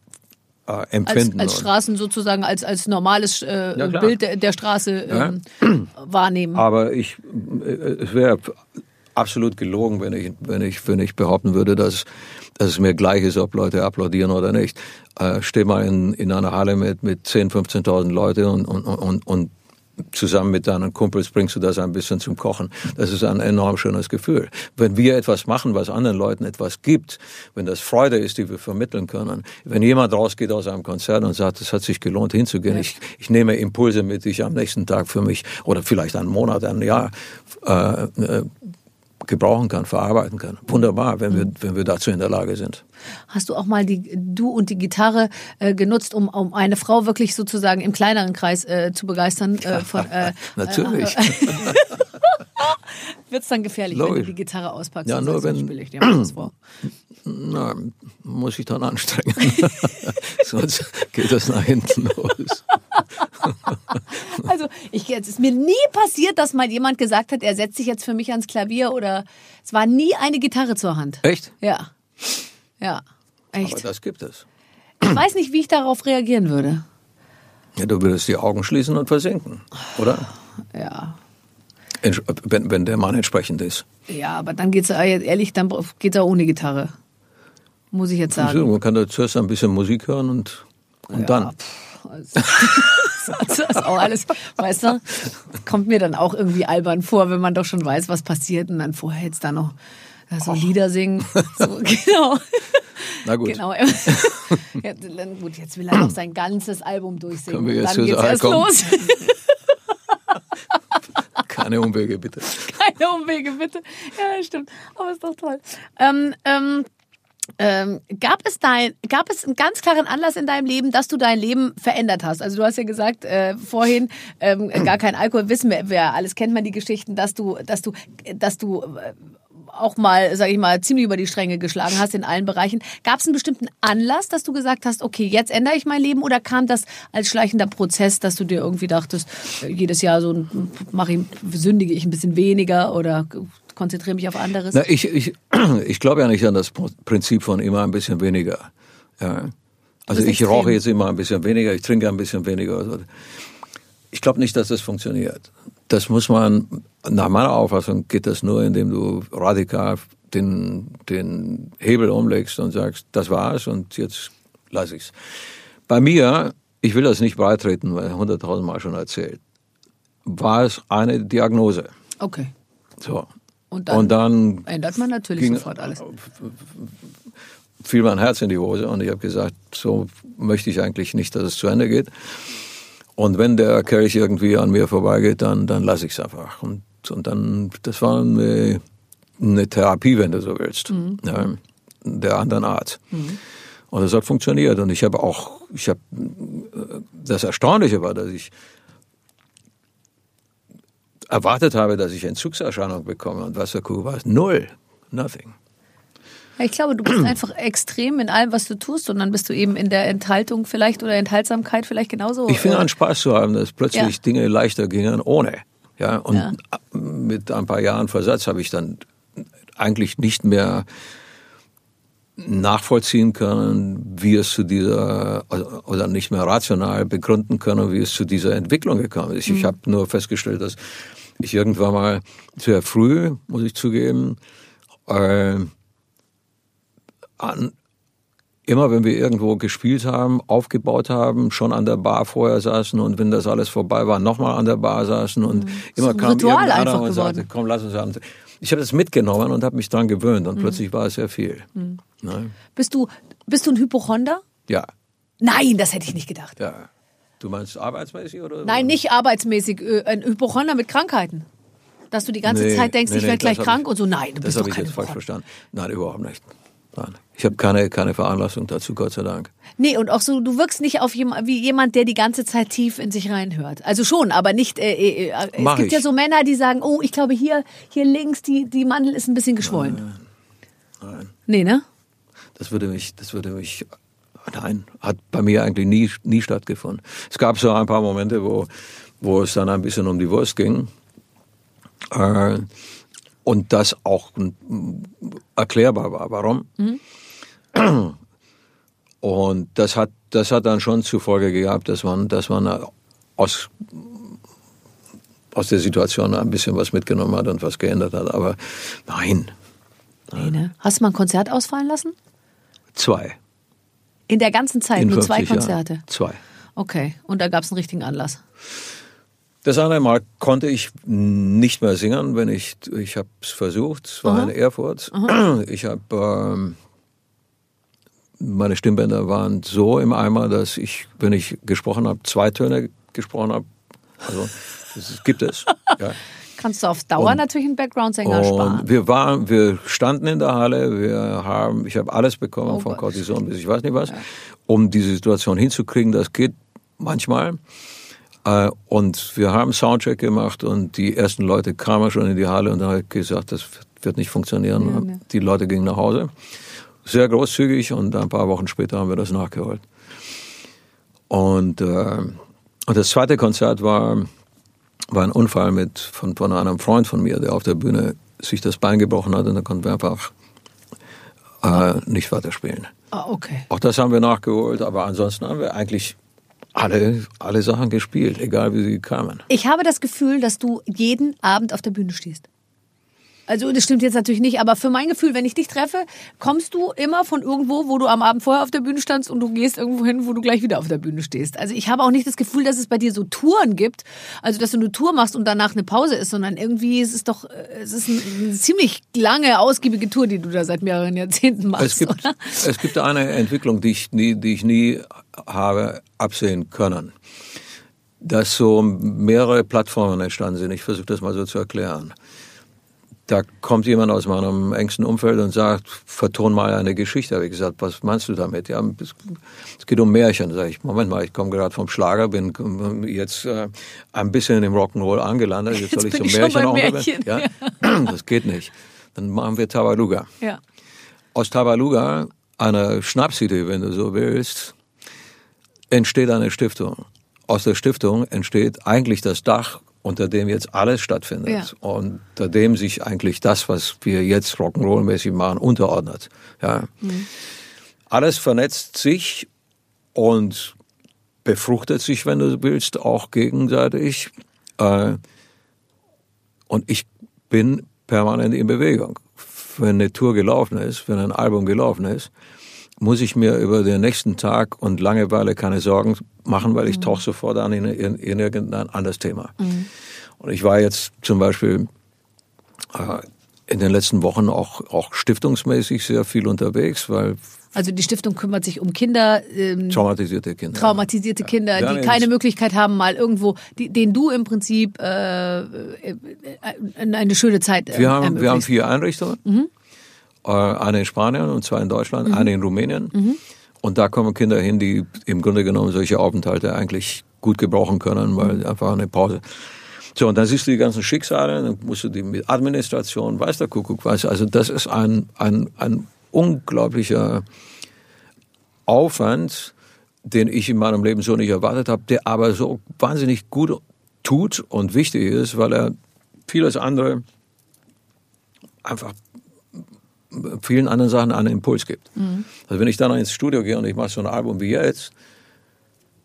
äh, empfinden. Als, als Straßen sozusagen, als, als normales äh, ja, Bild der, der Straße äh, ja. wahrnehmen. Aber ich, äh, es wäre absolut gelogen, wenn ich, wenn ich, wenn ich behaupten würde, dass, dass es mir gleich ist, ob Leute applaudieren oder nicht. Äh, steh mal in, in einer Halle mit, mit 10.000, 15.000 Leute und, und, und, und zusammen mit deinen Kumpels bringst du das ein bisschen zum Kochen. Das ist ein enorm schönes Gefühl. Wenn wir etwas machen, was anderen Leuten etwas gibt, wenn das Freude ist, die wir vermitteln können, wenn jemand rausgeht aus einem Konzert und sagt, es hat sich gelohnt hinzugehen, ich, ich nehme Impulse mit, die ich am nächsten Tag für mich oder vielleicht einen Monat, ein Jahr äh, äh gebrauchen kann, verarbeiten kann. Wunderbar, wenn wir, wenn wir dazu in der Lage sind. Hast du auch mal die, du und die Gitarre äh, genutzt, um, um eine Frau wirklich sozusagen im kleineren Kreis äh, zu begeistern? Äh, von, äh, Natürlich. Wird es dann gefährlich, Logisch. wenn du die Gitarre auspackst? Ja, nur wenn. Ich dir mal vor. Na, muss ich dann anstrengen. Sonst geht das nach hinten los. also Ich, es ist mir nie passiert, dass mal jemand gesagt hat, er setzt sich jetzt für mich ans Klavier oder es war nie eine Gitarre zur Hand. Echt? Ja. Ja. Echt. Aber das gibt es. Ich weiß nicht, wie ich darauf reagieren würde. Ja, du würdest die Augen schließen und versinken, oder? Ja. Wenn, wenn der Mann entsprechend ist. Ja, aber dann geht's äh, ehrlich, dann geht's auch ohne Gitarre. Muss ich jetzt sagen. Man kann da zuerst ein bisschen Musik hören und, und dann. Also, das ist auch alles, weißt du, kommt mir dann auch irgendwie albern vor, wenn man doch schon weiß, was passiert und dann vorher jetzt da noch so Lieder singen. So, genau. Na gut. Genau. Ja, dann, gut, jetzt will er noch sein ganzes Album durchsingen. Können wir jetzt dann geht's erst los. Keine Umwege, bitte. Keine Umwege, bitte. Ja, stimmt. Aber ist doch toll. Ähm, ähm, ähm, gab es dein, gab es einen ganz klaren Anlass in deinem Leben, dass du dein Leben verändert hast? Also du hast ja gesagt äh, vorhin, ähm, gar kein Alkohol, wissen wir, wer alles kennt man die Geschichten, dass du, dass du, dass du äh, auch mal, sag ich mal, ziemlich über die Stränge geschlagen hast in allen Bereichen. Gab es einen bestimmten Anlass, dass du gesagt hast, okay, jetzt ändere ich mein Leben oder kam das als schleichender Prozess, dass du dir irgendwie dachtest, äh, jedes Jahr so mache ich, sündige ich ein bisschen weniger oder konzentriere mich auf anderes? Na, ich, ich, ich glaube ja nicht an das Prinzip von immer ein bisschen weniger. Ja. Also bist ich rauche jetzt immer ein bisschen weniger, ich trinke ein bisschen weniger. Also Ich glaube nicht, dass das funktioniert. Das muss man, nach meiner Auffassung geht das nur, indem du radikal den, den Hebel umlegst und sagst, das war's und jetzt lass ich's. Bei mir, ich will das nicht beitreten, weil hunderttausend Mal schon erzählt, war es eine Diagnose. Okay. So. Und dann, Und dann ändert man natürlich ging- sofort alles. fiel mein Herz in die Hose und ich habe gesagt, so möchte ich eigentlich nicht, dass es zu Ende geht. Und wenn der Kelch irgendwie an mir vorbeigeht, dann, dann lasse ich es einfach. Und, und dann, das war eine, eine Therapie, wenn du so willst, ja, der anderen Art. Und das hat funktioniert. Und ich habe auch, ich habe, das Erstaunliche war, dass ich erwartet habe, dass ich Entzugserscheinung bekomme. Und was Kuh war, null, nothing. Ja, Ich glaube, du bist einfach extrem in allem, was du tust und dann bist du eben in der Enthaltung vielleicht oder Enthaltsamkeit vielleicht genauso. Ich fing äh, an Spaß zu haben, dass plötzlich Ja. Dinge leichter gingen ohne. Ja, und Ja. mit ein paar Jahren Versatz habe ich dann eigentlich nicht mehr nachvollziehen können, wie es zu dieser, also- oder nicht mehr rational begründen können, wie es zu dieser Entwicklung gekommen ist. Mhm. Ich habe nur festgestellt, dass ich irgendwann mal sehr früh, muss ich zugeben, äh, an, immer wenn wir irgendwo gespielt haben, aufgebaut haben, schon an der Bar vorher saßen und wenn das alles vorbei war, nochmal an der Bar saßen und immer ein kam Ritual irgendeiner einfach und geworden. sagte, komm, lass uns haben. Ich habe das mitgenommen und habe mich dran gewöhnt Mhm. und plötzlich war es sehr viel. Ne? Bist du, bist du ein Hypochonder? Ja, Nein, das hätte ich nicht gedacht. ja. Du meinst arbeitsmäßig oder? Nein, nicht arbeitsmäßig. äh, Ein Hypochonder mit Krankheiten. Dass du die ganze Nee, Zeit denkst, nee, ich nee, werde gleich das hab krank ich- und so. Nein, du Das bist habe doch ich jetzt falsch verstanden. Nein, überhaupt nicht. Nein. Ich habe keine, keine Veranlassung dazu, Gott sei Dank. Nee, und auch so, du wirkst nicht auf jemand, wie jemand, der die ganze Zeit tief in sich reinhört. Also schon, aber nicht, äh, äh, äh, es Mach gibt ich. ja so Männer, die sagen, oh, ich glaube hier, hier links, die, die Mandel ist ein bisschen geschwollen. Nein. Nee, ne? Das würde mich, das würde mich, nein, hat bei mir eigentlich nie, nie stattgefunden. Es gab so ein paar Momente, wo, wo es dann ein bisschen um die Wurst ging. Äh, und das auch erklärbar war. Warum? Und das hat, das hat dann schon zur Folge gehabt, dass man, dass man aus, aus der Situation ein bisschen was mitgenommen hat und was geändert hat. Aber nein, Nee, ne? Hast du mal ein Konzert ausfallen lassen? zwei. In der ganzen Zeit, nur zwei 50 Jahren. Konzerte. Zwei. Okay, und da gab es einen richtigen Anlass. Das andere Mal konnte ich nicht mehr singen, wenn ich ich habe es versucht. Es war in Erfurt. Ich habe ähm, meine Stimmbänder waren so im Eimer, dass ich, wenn ich gesprochen habe, zwei Töne gesprochen habe. Also das gibt es. Ja. Kannst du auf Dauer natürlich einen Background-Sänger sparen. Und wir waren, wir standen in der Halle, wir haben, ich habe alles bekommen, Oh von. Cortison bis ich weiß nicht was, um diese Situation hinzukriegen. Das geht manchmal. Äh, Und wir haben Soundcheck gemacht und die ersten Leute kamen schon in die Halle und dann habe ich gesagt, das wird nicht funktionieren. Die Leute gingen nach Hause. Sehr großzügig und ein paar Wochen später haben wir das nachgeholt. Und, äh, und das zweite Konzert war war ein Unfall mit, von, von einem Freund von mir, der auf der Bühne sich das Bein gebrochen hat und dann konnten wir einfach äh, nicht weiterspielen. Ah, okay. Auch das haben wir nachgeholt, aber ansonsten haben wir eigentlich alle, alle Sachen gespielt, egal wie sie kamen. Ich habe das Gefühl, dass du jeden Abend auf der Bühne stehst. Also das stimmt jetzt natürlich nicht, aber für mein Gefühl, wenn ich dich treffe, kommst du immer von irgendwo, wo du am Abend vorher auf der Bühne standst und du gehst irgendwo hin, wo du gleich wieder auf der Bühne stehst. Also ich habe auch nicht das Gefühl, dass es bei dir so Touren gibt, also dass du eine Tour machst und danach eine Pause ist, sondern irgendwie ist es doch, äh, es ist eine ziemlich lange, ausgiebige Tour, die du da seit mehreren Jahrzehnten machst, Es gibt, oder? es gibt eine Entwicklung, die ich nie, die ich nie habe absehen können. Dass so mehrere Plattformen entstanden sind. Ich versuche das mal so zu erklären. Da kommt jemand aus meinem engsten Umfeld und sagt, verton mal eine Geschichte. Habe ich gesagt, was meinst du damit? Ja, es geht um Märchen. Da sage ich, Moment mal, ich komme gerade vom Schlager, bin jetzt äh, ein bisschen im Rock'n'Roll angelandet. Jetzt, soll Jetzt ich schon Märchen auch Märchen, Ja? Das geht nicht. Dann machen wir Tabaluga. Ja. Aus Tabaluga, einer Schnapsidee, wenn du so willst, entsteht eine Stiftung. Aus der Stiftung entsteht eigentlich das Dach, unter dem jetzt alles stattfindet. Ja. Und unter dem sich eigentlich das, was wir jetzt Rock'n'Roll-mäßig machen, unterordnet. Ja. Alles vernetzt sich und befruchtet sich, wenn du willst, auch gegenseitig. Äh, Und ich bin permanent in Bewegung. Wenn eine Tour gelaufen ist, wenn ein Album gelaufen ist, muss ich mir über den nächsten Tag und Langeweile keine Sorgen machen, weil ich tauche sofort an in, in, in irgendein anderes Thema. Und ich war jetzt zum Beispiel äh, in den letzten Wochen auch, auch stiftungsmäßig sehr viel unterwegs, weil Also die Stiftung kümmert sich um Kinder, ähm, traumatisierte Kinder. traumatisierte Kinder, Ja, die keine Möglichkeit haben, mal irgendwo, die, denen du im Prinzip äh, äh, äh, eine schöne Zeit äh, Wir haben, wir haben vier Einrichtungen. Äh, Eine in Spanien und zwei in Deutschland, eine in Rumänien. Und da kommen Kinder hin, die im Grunde genommen solche Aufenthalte eigentlich gut gebrauchen können, weil einfach eine Pause. So, und dann siehst du die ganzen Schicksale, dann musst du die mit Administration, weiß der Kuckuck was. Also das ist ein, ein, ein unglaublicher Aufwand, den ich in meinem Leben so nicht erwartet habe, der aber so wahnsinnig gut tut und wichtig ist, weil er vieles andere einfach vielen anderen Sachen einen Impuls gibt. Also wenn ich dann ins Studio gehe und ich mache so ein Album wie jetzt,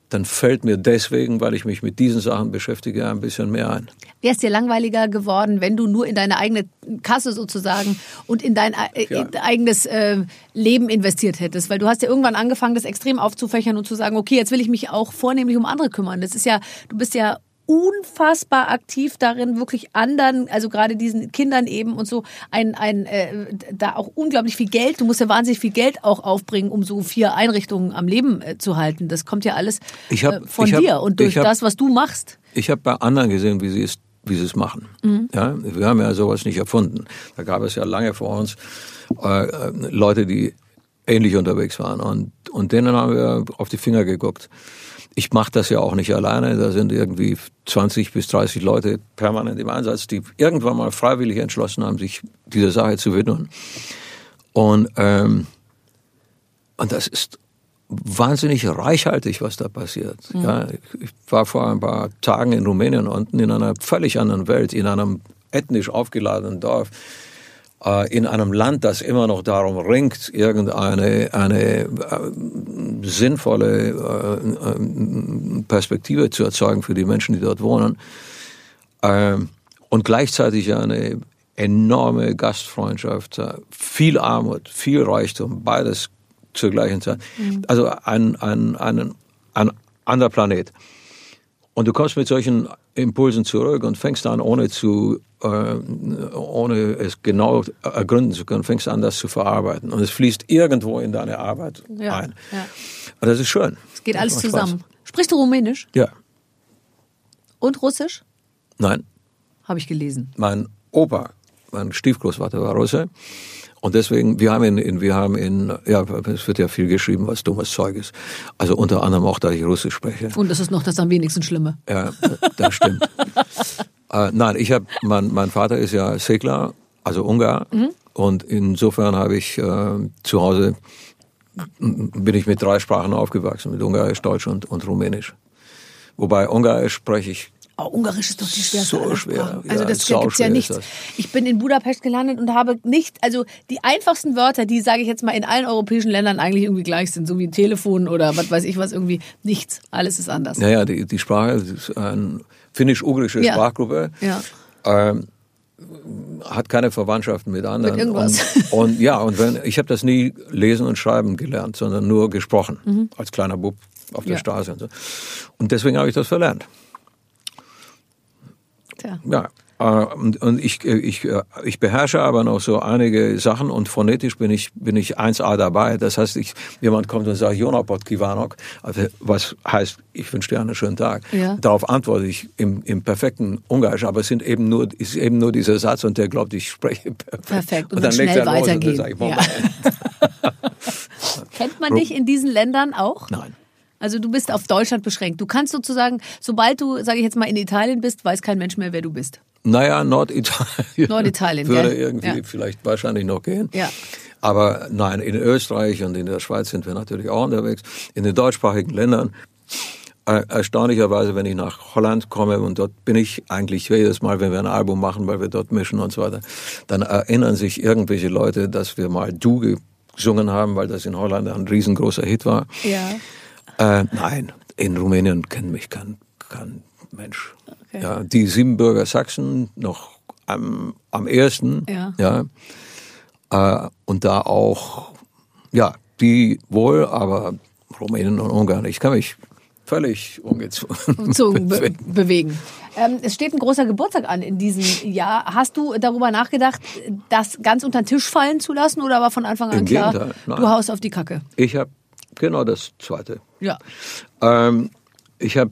dann fällt mir deswegen, weil ich mich mit diesen Sachen beschäftige, ein bisschen mehr ein. Wäre es dir langweiliger geworden, wenn du nur in deine eigene Kasse sozusagen und in dein äh, Ja. eigenes äh, Leben investiert hättest? Weil du hast ja irgendwann angefangen, das extrem aufzufächern und zu sagen, okay, jetzt will ich mich auch vornehmlich um andere kümmern. Das ist ja, du bist ja unfassbar aktiv darin, wirklich anderen, also gerade diesen Kindern eben und so, ein, ein äh, da auch unglaublich viel Geld, du musst ja wahnsinnig viel Geld auch aufbringen, um so vier Einrichtungen am Leben äh, zu halten. Das kommt ja alles hab- äh, von ich hab- dir und durch hab- das, was du machst. Ich habe bei anderen gesehen, wie sie es, wie sie es machen. Ja, wir haben ja sowas nicht erfunden. Da gab es ja lange vor uns äh, äh, Leute, die ähnlich unterwegs waren und und denen haben wir auf die Finger geguckt. Ich mache das ja auch nicht alleine. Da sind irgendwie 20 bis 30 Leute permanent im Einsatz, die irgendwann mal freiwillig entschlossen haben, sich dieser Sache zu widmen. Und ähm, und das ist wahnsinnig reichhaltig, was da passiert. Ja, ich war vor ein paar Tagen in Rumänien unten in einer völlig anderen Welt, in einem ethnisch aufgeladenen Dorf, in einem Land, das immer noch darum ringt, irgendeine eine äh, sinnvolle äh, äh, Perspektive zu erzeugen für die Menschen, die dort wohnen. Und gleichzeitig eine enorme Gastfreundschaft, äh, viel Armut, viel Reichtum, beides zur gleichen Zeit. Also ein, ein, ein, ein anderer Planet. Und du kommst mit solchen Impulsen zurück und fängst an, ohne zu, äh, ohne es genau ergründen zu können, fängst an, das zu verarbeiten. Und es fließt irgendwo in deine Arbeit Ja, ein. ja. Und das ist schön. Es geht alles macht Spaß. zusammen. Sprichst du Rumänisch Ja. und Russisch? Nein. Habe ich gelesen. mein Opa, mein Stiefgroßvater war Russe. Und deswegen, wir haben in, in, wir haben in, ja, es wird ja viel geschrieben, was dummes Zeug ist. Also unter anderem auch, dass ich Russisch spreche. Und das ist noch das am wenigsten Schlimme. Ja, das stimmt. äh, nein, ich habe, mein, mein Vater ist ja Segler, also Ungar. Und insofern habe ich äh, zu Hause, bin ich mit drei Sprachen aufgewachsen, mit Ungarisch, Deutsch und, und Rumänisch. Wobei Ungarisch spreche ich Oh, Ungarisch ist doch die schwerste So schwer. Sprachen. Ja, Also das gibt's ja nichts. Ich bin in Budapest gelandet und habe nicht, also die einfachsten Wörter, die sage ich jetzt mal in allen europäischen Ländern eigentlich irgendwie gleich sind, so wie Telefon oder was weiß ich was irgendwie nichts. Alles ist anders. Naja, die, die Sprache ist eine finnisch-ugrische Ja. Sprachgruppe. Ja. Ähm, hat keine Verwandtschaften mit anderen. Mit irgendwas. Und, und ja, und wenn, ich habe das nie lesen und schreiben gelernt, sondern nur gesprochen, Mhm. als kleiner Bub auf der Ja. Straße und so. Und deswegen habe ich das verlernt. Tja. Ja. äh, Und, und ich, äh, ich, äh, ich beherrsche aber noch so einige Sachen und phonetisch bin ich, bin ich 1A dabei. Das heißt, ich, jemand kommt und sagt, Jonapot Kivanok, also was heißt, ich wünsche dir einen schönen Tag. Ja. Darauf antworte ich im, im perfekten Ungarisch, aber es sind eben nur, ist eben nur dieser Satz und der glaubt, ich spreche perfekt. Perfekt. Und Und, dann dann schnell los und dann weitergehen. sage ich, Ja. Moment. Kennt man dich in diesen Ländern auch? Nein. Also du bist auf Deutschland beschränkt. Du kannst sozusagen, sobald du, sage ich jetzt mal, in Italien bist, weiß kein Mensch mehr, wer du bist. Naja, Norditalien. Norditalien, Würde gell? irgendwie Ja. vielleicht wahrscheinlich noch gehen. Ja. Aber nein, in Österreich und in der Schweiz sind wir natürlich auch unterwegs. In den deutschsprachigen Ländern, äh, erstaunlicherweise, wenn ich nach Holland komme und dort bin ich eigentlich jedes Mal, wenn wir ein Album machen, weil wir dort mischen und so weiter, dann erinnern sich irgendwelche Leute, dass wir mal Du gesungen haben, weil das in Holland ein riesengroßer Hit war. Ja. Äh, nein, in Rumänien kennt mich kein, kein Mensch. Okay. Ja, die Siebenbürger Sachsen noch am, am ersten. Ja. Ja, äh, und da auch, ja, die wohl, aber Rumänien und Ungarn. Ich kann mich völlig ungezwungen zu be bewegen. bewegen. Ähm, es steht ein großer Geburtstag an in diesem Jahr. Hast du darüber nachgedacht, das ganz unter den Tisch fallen zu lassen oder war von Anfang an Im klar, Gegenteil, nein. du haust auf die Kacke? Ich habe genau das Zweite. Ja. Ähm, ich habe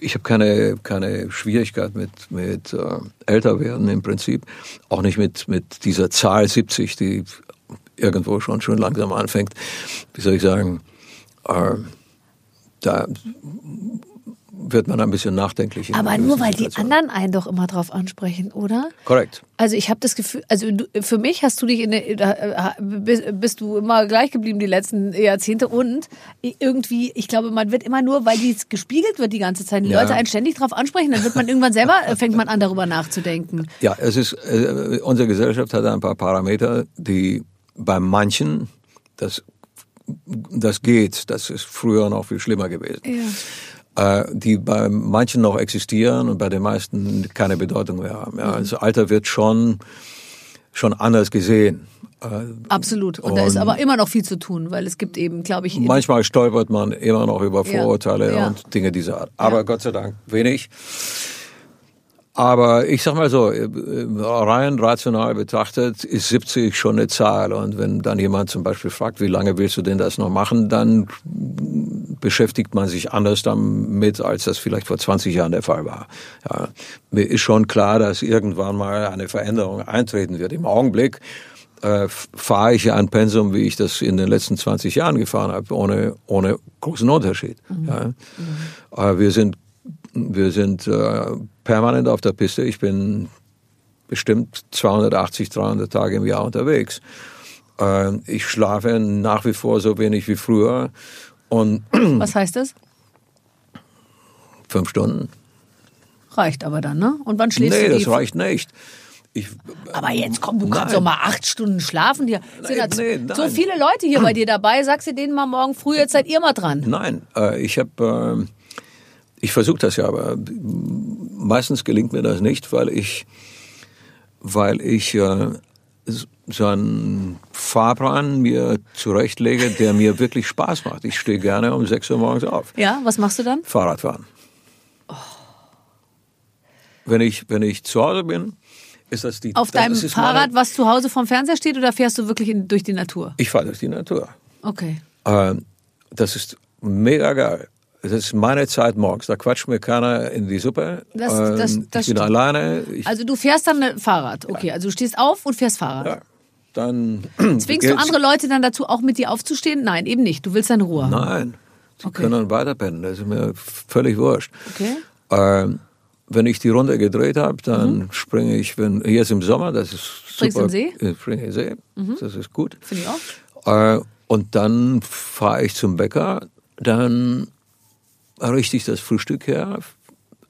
ich habe keine keine Schwierigkeit mit mit äh, älter werden im Prinzip, auch nicht mit mit dieser Zahl 70, die irgendwo schon schon langsam anfängt. Wie soll ich sagen? Äh, da wird man ein bisschen nachdenklich. Aber nur weil die Situationen. anderen einen doch immer drauf ansprechen, oder? Korrekt. Also ich habe das Gefühl, also du, für mich hast du dich in der, bist, du immer gleich geblieben die letzten Jahrzehnte und irgendwie, ich glaube, man wird immer nur, weil dies gespiegelt wird die ganze Zeit, die Ja. Leute einen ständig drauf ansprechen, dann wird man irgendwann selber, äh, fängt man an darüber nachzudenken. Ja, es ist, äh, unsere Gesellschaft hat ein paar Parameter, die bei manchen, das, das geht, das ist früher noch viel schlimmer gewesen, äh, die bei manchen noch existieren und bei den meisten keine Bedeutung mehr haben. Ja, also Alter wird schon, schon anders gesehen. Äh, Absolut. Und, da ist Und- aber immer noch viel zu tun, weil es gibt eben, glaube ich, Manchmal stolpert man immer noch über Ja, Vorurteile ja. und Dinge dieser Art. Aber Gott sei Dank wenig. Aber ich sag mal so, äh, rein rational betrachtet ist 70 schon eine Zahl. Und wenn dann jemand zum Beispiel fragt, wie lange willst du denn das noch machen, dann beschäftigt man sich anders damit, als das vielleicht vor 20 Jahren der Fall war. Ja, mir ist schon klar, dass irgendwann mal eine Veränderung eintreten wird. Im Augenblick äh, fahre ich ja ein Pensum, wie ich das in den letzten 20 Jahren gefahren habe, ohne, ohne großen Unterschied. Ja. Äh, wir sind, wir sind äh, permanent auf der Piste. Ich bin bestimmt 280, 300 Tage im Jahr unterwegs. Äh, ich schlafe nach wie vor so wenig wie früher und was heißt das? fünf Stunden. Reicht aber dann, ne? Und wann schläfst Nee, du? das die- reicht nicht. Ich, Aber jetzt komm, du kannst Nein. doch mal acht Stunden schlafen. Hier sind Nein, da nee, so nein. viele Leute hier bei dir dabei. Sagst du denen mal morgen früh, jetzt seid ihr mal dran. Nein, äh, ich habe, äh, ich versuche das ja, aber meistens gelingt mir das nicht, weil ich, weil ich äh, so einen Fahrplan mir zurechtlege, der mir wirklich Spaß macht. Ich stehe gerne um 6 Uhr morgens auf. Ja, was machst du dann? Fahrradfahren. Wenn ich, wenn ich zu Hause bin, ist das die. Auf deinem Fahrrad, Meine, was zu Hause vom Fernseher steht, oder fährst du wirklich in, durch die Natur? ich fahre durch die Natur. Okay. Äh, das ist mega geil. Das ist meine Zeit morgens. Da quatscht mir keiner in die Suppe. Das- das- Ähm, das ich bin stimmt. alleine. Ich, Also du fährst dann mit Fahrrad. Okay, also du stehst auf und fährst Fahrrad. ja, dann Zwingst du andere Leute dann dazu, auch mit dir aufzustehen? Nein, eben nicht. Du willst deine Ruhe. haben. Nein, sie Okay. können weiterpennen. Das ist mir völlig wurscht. Okay. Ähm, wenn ich die Runde gedreht habe, dann springe ich, wenn hier ist im Sommer, das ist Mhm. Springst super. in den See? Mhm. Springe in den See, das ist gut. Finde ich auch. Äh, und dann fahre ich zum Bäcker, dann richtig das Frühstück her,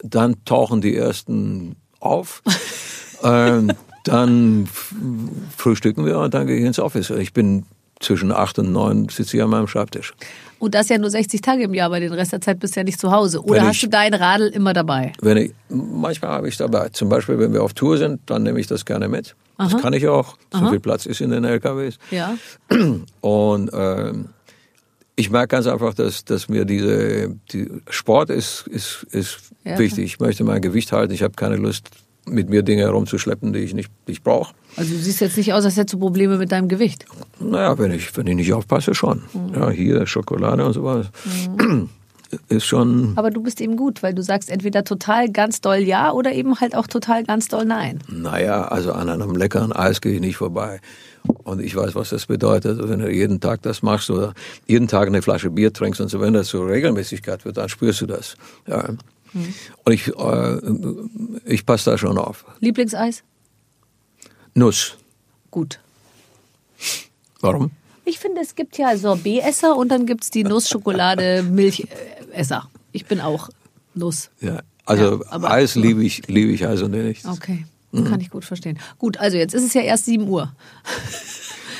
dann tauchen die ersten auf, ähm, dann frühstücken wir und dann gehe ich ins Office. Ich bin zwischen acht und neun sitze ich an meinem Schreibtisch. Und das ja nur 60 Tage im Jahr, weil den Rest der Zeit bist du ja nicht zu Hause. Oder Wenn hast ich- du dein Radl immer dabei? Wenn ich, manchmal habe ich es dabei. Zum Beispiel, wenn wir auf Tour sind, dann nehme ich das gerne mit. Das kann ich auch. So viel Platz ist in den LKWs. Ja. Und ähm, ich merke ganz einfach, dass, dass mir diese die Sport ist, ist, ist Ja, wichtig. Ich möchte mein Gewicht halten. Ich habe keine Lust, mit mir Dinge herumzuschleppen, die ich nicht, die ich brauche. Also du siehst jetzt nicht aus, als hättest du Probleme mit deinem Gewicht. Naja, wenn ich, wenn ich nicht aufpasse, schon. Mhm. Ja, hier Schokolade und sowas. Ist schon, Aber du bist eben gut, weil du sagst entweder total ganz doll ja oder eben halt auch total ganz doll nein. naja, also an einem leckeren Eis gehe ich nicht vorbei. Und ich weiß, was das bedeutet. Wenn du jeden Tag das machst oder jeden Tag eine Flasche Bier trinkst und so, wenn das zur Regelmäßigkeit wird, dann spürst du das. Ja. Und ich, äh, ich passe da schon auf. Lieblingseis? Nuss. Gut. Warum? Ich finde, es gibt ja Sorbet-Esser und dann gibt es die Nuss-Schokolade-Milch-Esser. Ich bin auch Nuss. Ja. Also Ja, Eis liebe ich, liebe ich also nicht. Okay, Mhm. kann ich gut verstehen. Gut, also jetzt ist es ja erst 7 Uhr.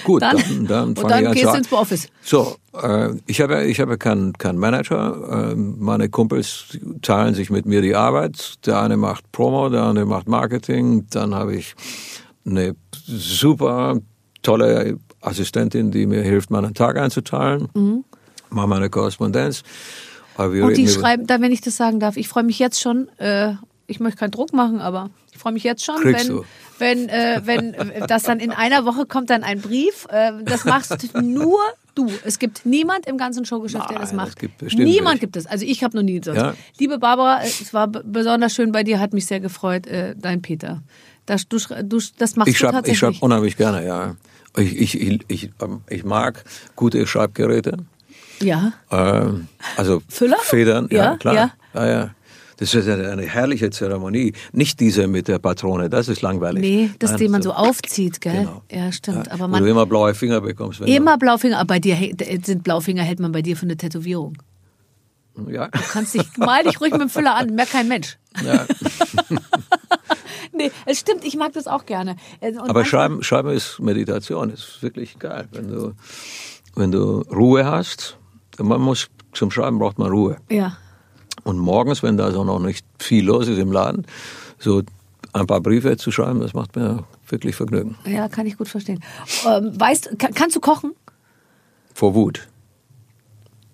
Gut, Dann, dann, dann, und fange dann ich an gehst zu- du ins Office. So, äh, ich habe ich habe keinen keinen Manager. Äh, meine Kumpels teilen sich mit mir die Arbeit. Der eine macht Promo, der andere macht Marketing. Dann habe ich eine super tolle Assistentin, die mir hilft, meinen Tag einzuteilen. Mache meine Korrespondenz. Und die schreiben, da wenn ich das sagen darf, ich freue mich jetzt schon, äh, ich möchte keinen Druck machen, aber ich freue mich jetzt schon, Kriegst wenn, du. wenn, äh, wenn äh, das dann in einer Woche kommt dann ein Brief. Äh, das machst nur du. Es gibt niemand im ganzen Showgeschäft, der das Nein, macht. gibt Niemand welche. gibt es. Also ich habe noch nie sonst. Ja. Liebe Barbara, es war besonders schön bei dir, hat mich sehr gefreut, äh, dein Peter. Das, du, du, das machst Ich du schreibe ich tatsächlich. schreib unheimlich gerne, ja. Ich, ich, ich, ich, ähm, ich mag gute Schreibgeräte. Ja. Ähm, also Füller? Federn, ja, Ja, klar. ja. Ja. Ja, Das ist eine, eine herrliche Zeremonie. Nicht diese mit der Patrone, das ist langweilig. Nee, das, Nein, den man so aufzieht, gell? Genau. Ja, stimmt. Ja, Aber wo man du immer blaue Finger bekommst. Immer Blaufinger, aber bei dir sind Blaufinger hält man bei dir für eine Tätowierung. Du, ja, Du kannst dich, mal dich ruhig mit dem Füller an, mehr kein Mensch. ja. Nee, es stimmt, ich mag das auch gerne. Und Aber Schreiben, Schreiben ist Meditation, ist wirklich geil. Wenn du, wenn du Ruhe hast, man muss, zum Schreiben braucht man Ruhe. Ja. Und morgens, wenn da so noch nicht viel los ist im Laden, so ein paar Briefe zu schreiben, das macht mir wirklich Vergnügen. Ja, kann ich gut verstehen. Ähm, weißt, kann, kannst du kochen? Vor Wut.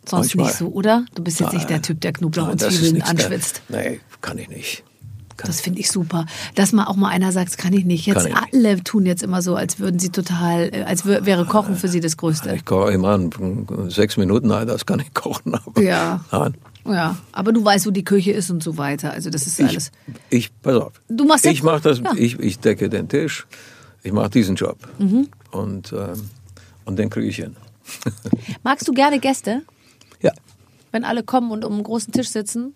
Sonst Manchmal. nicht so, oder? Du bist jetzt nicht der Typ, der Knoblauch Nein, und Zwiebeln anschwitzt. Nee, kann ich nicht. Das finde ich super. Dass mal auch mal einer sagt, das kann ich nicht. Jetzt Kann ich nicht. alle tun jetzt immer so, als würden sie total, äh, als wär- wäre Kochen für sie das Größte. Ich koche immer in sechs Minuten, nein, das kann ich kochen. Aber Ja. Nein. Ja, aber du weißt, wo die Küche ist und so weiter. Also das ist Ich, alles. ich, pass auf. Du machst ich jetzt- mach das, ja. ich, ich decke den Tisch, ich mache diesen Job. Mhm. Und, ähm, und den kriege ich hin. Magst du gerne Gäste, Ja, wenn alle kommen und um einen großen Tisch sitzen?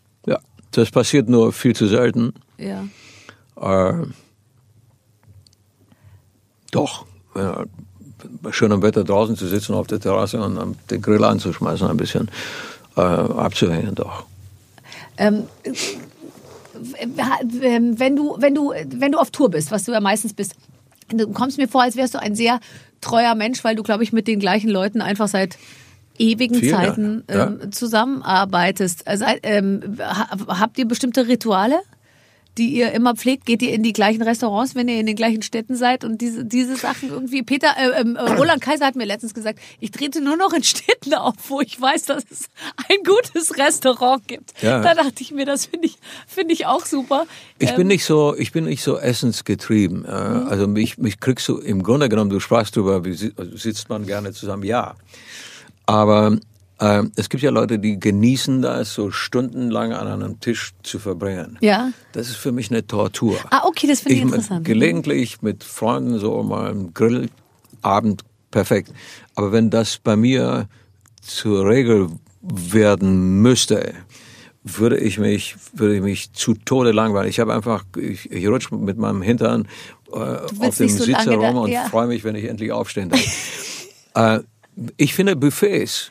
Das passiert nur viel zu selten. Ja. Äh, doch, ja, bei schönem Wetter draußen zu sitzen auf der Terrasse und den Grill anzuschmeißen, ein bisschen äh, abzuhängen, doch. Ähm, äh, ähm, wenn du, wenn du, wenn du auf Tour bist, was du ja meistens bist, du kommst mir vor, als wärst du ein sehr treuer Mensch, weil du, glaube ich, mit den gleichen Leuten einfach seit ewigen Vielen Zeiten ja. ähm, zusammenarbeitest. Also, ähm, ha- habt ihr bestimmte Rituale, die ihr immer pflegt? Geht ihr in die gleichen Restaurants, wenn ihr in den gleichen Städten seid und diese, diese Sachen irgendwie? Peter, äh, ähm, äh, Roland Kaiser hat mir letztens gesagt, ich trete nur noch in Städten auf, wo ich weiß, dass es ein gutes Restaurant gibt. Ja. Da dachte ich mir, das finde ich, finde ich auch super. Ich Ähm, bin nicht so, ich bin nicht so essensgetrieben. Äh, Also mich, mich kriegst du im Grunde genommen, du sprachst drüber, wie also sitzt man gerne zusammen, ja. Aber äh, es gibt ja Leute, die genießen das, so stundenlang an einem Tisch zu verbringen. Ja. Das ist für mich eine Tortur. Ah, okay, das finde ich, Ich- interessant. Gelegentlich mit Freunden so mal einen Grillabend, perfekt. Aber wenn das bei mir zur Regel werden müsste, würde ich mich, würde ich mich zu Tode langweilen. Ich habe einfach, ich, ich rutsche mit meinem Hintern äh, auf dem so Sitz herum und ja. freue mich, wenn ich endlich aufstehen darf. äh, ich finde Buffets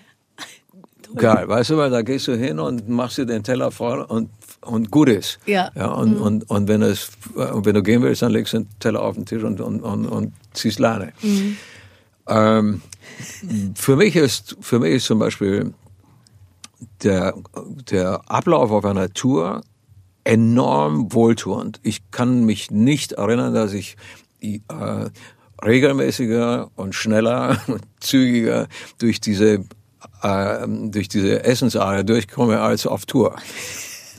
Geil, weißt du, weil da gehst du hin und machst dir den Teller voll und, und gut ist. Ja. ja und, Mhm. und, und wenn, es, wenn du gehen willst, dann legst du den Teller auf den Tisch und, und, und, und ziehst Leine. Mhm. Ähm, für, mich ist, für mich ist zum Beispiel der, der Ablauf auf einer Tour enorm wohltuend. Ich kann mich nicht erinnern, dass ich äh, regelmäßiger und schneller und zügiger durch diese äh, durch diese Essensarea durchkomme als auf Tour.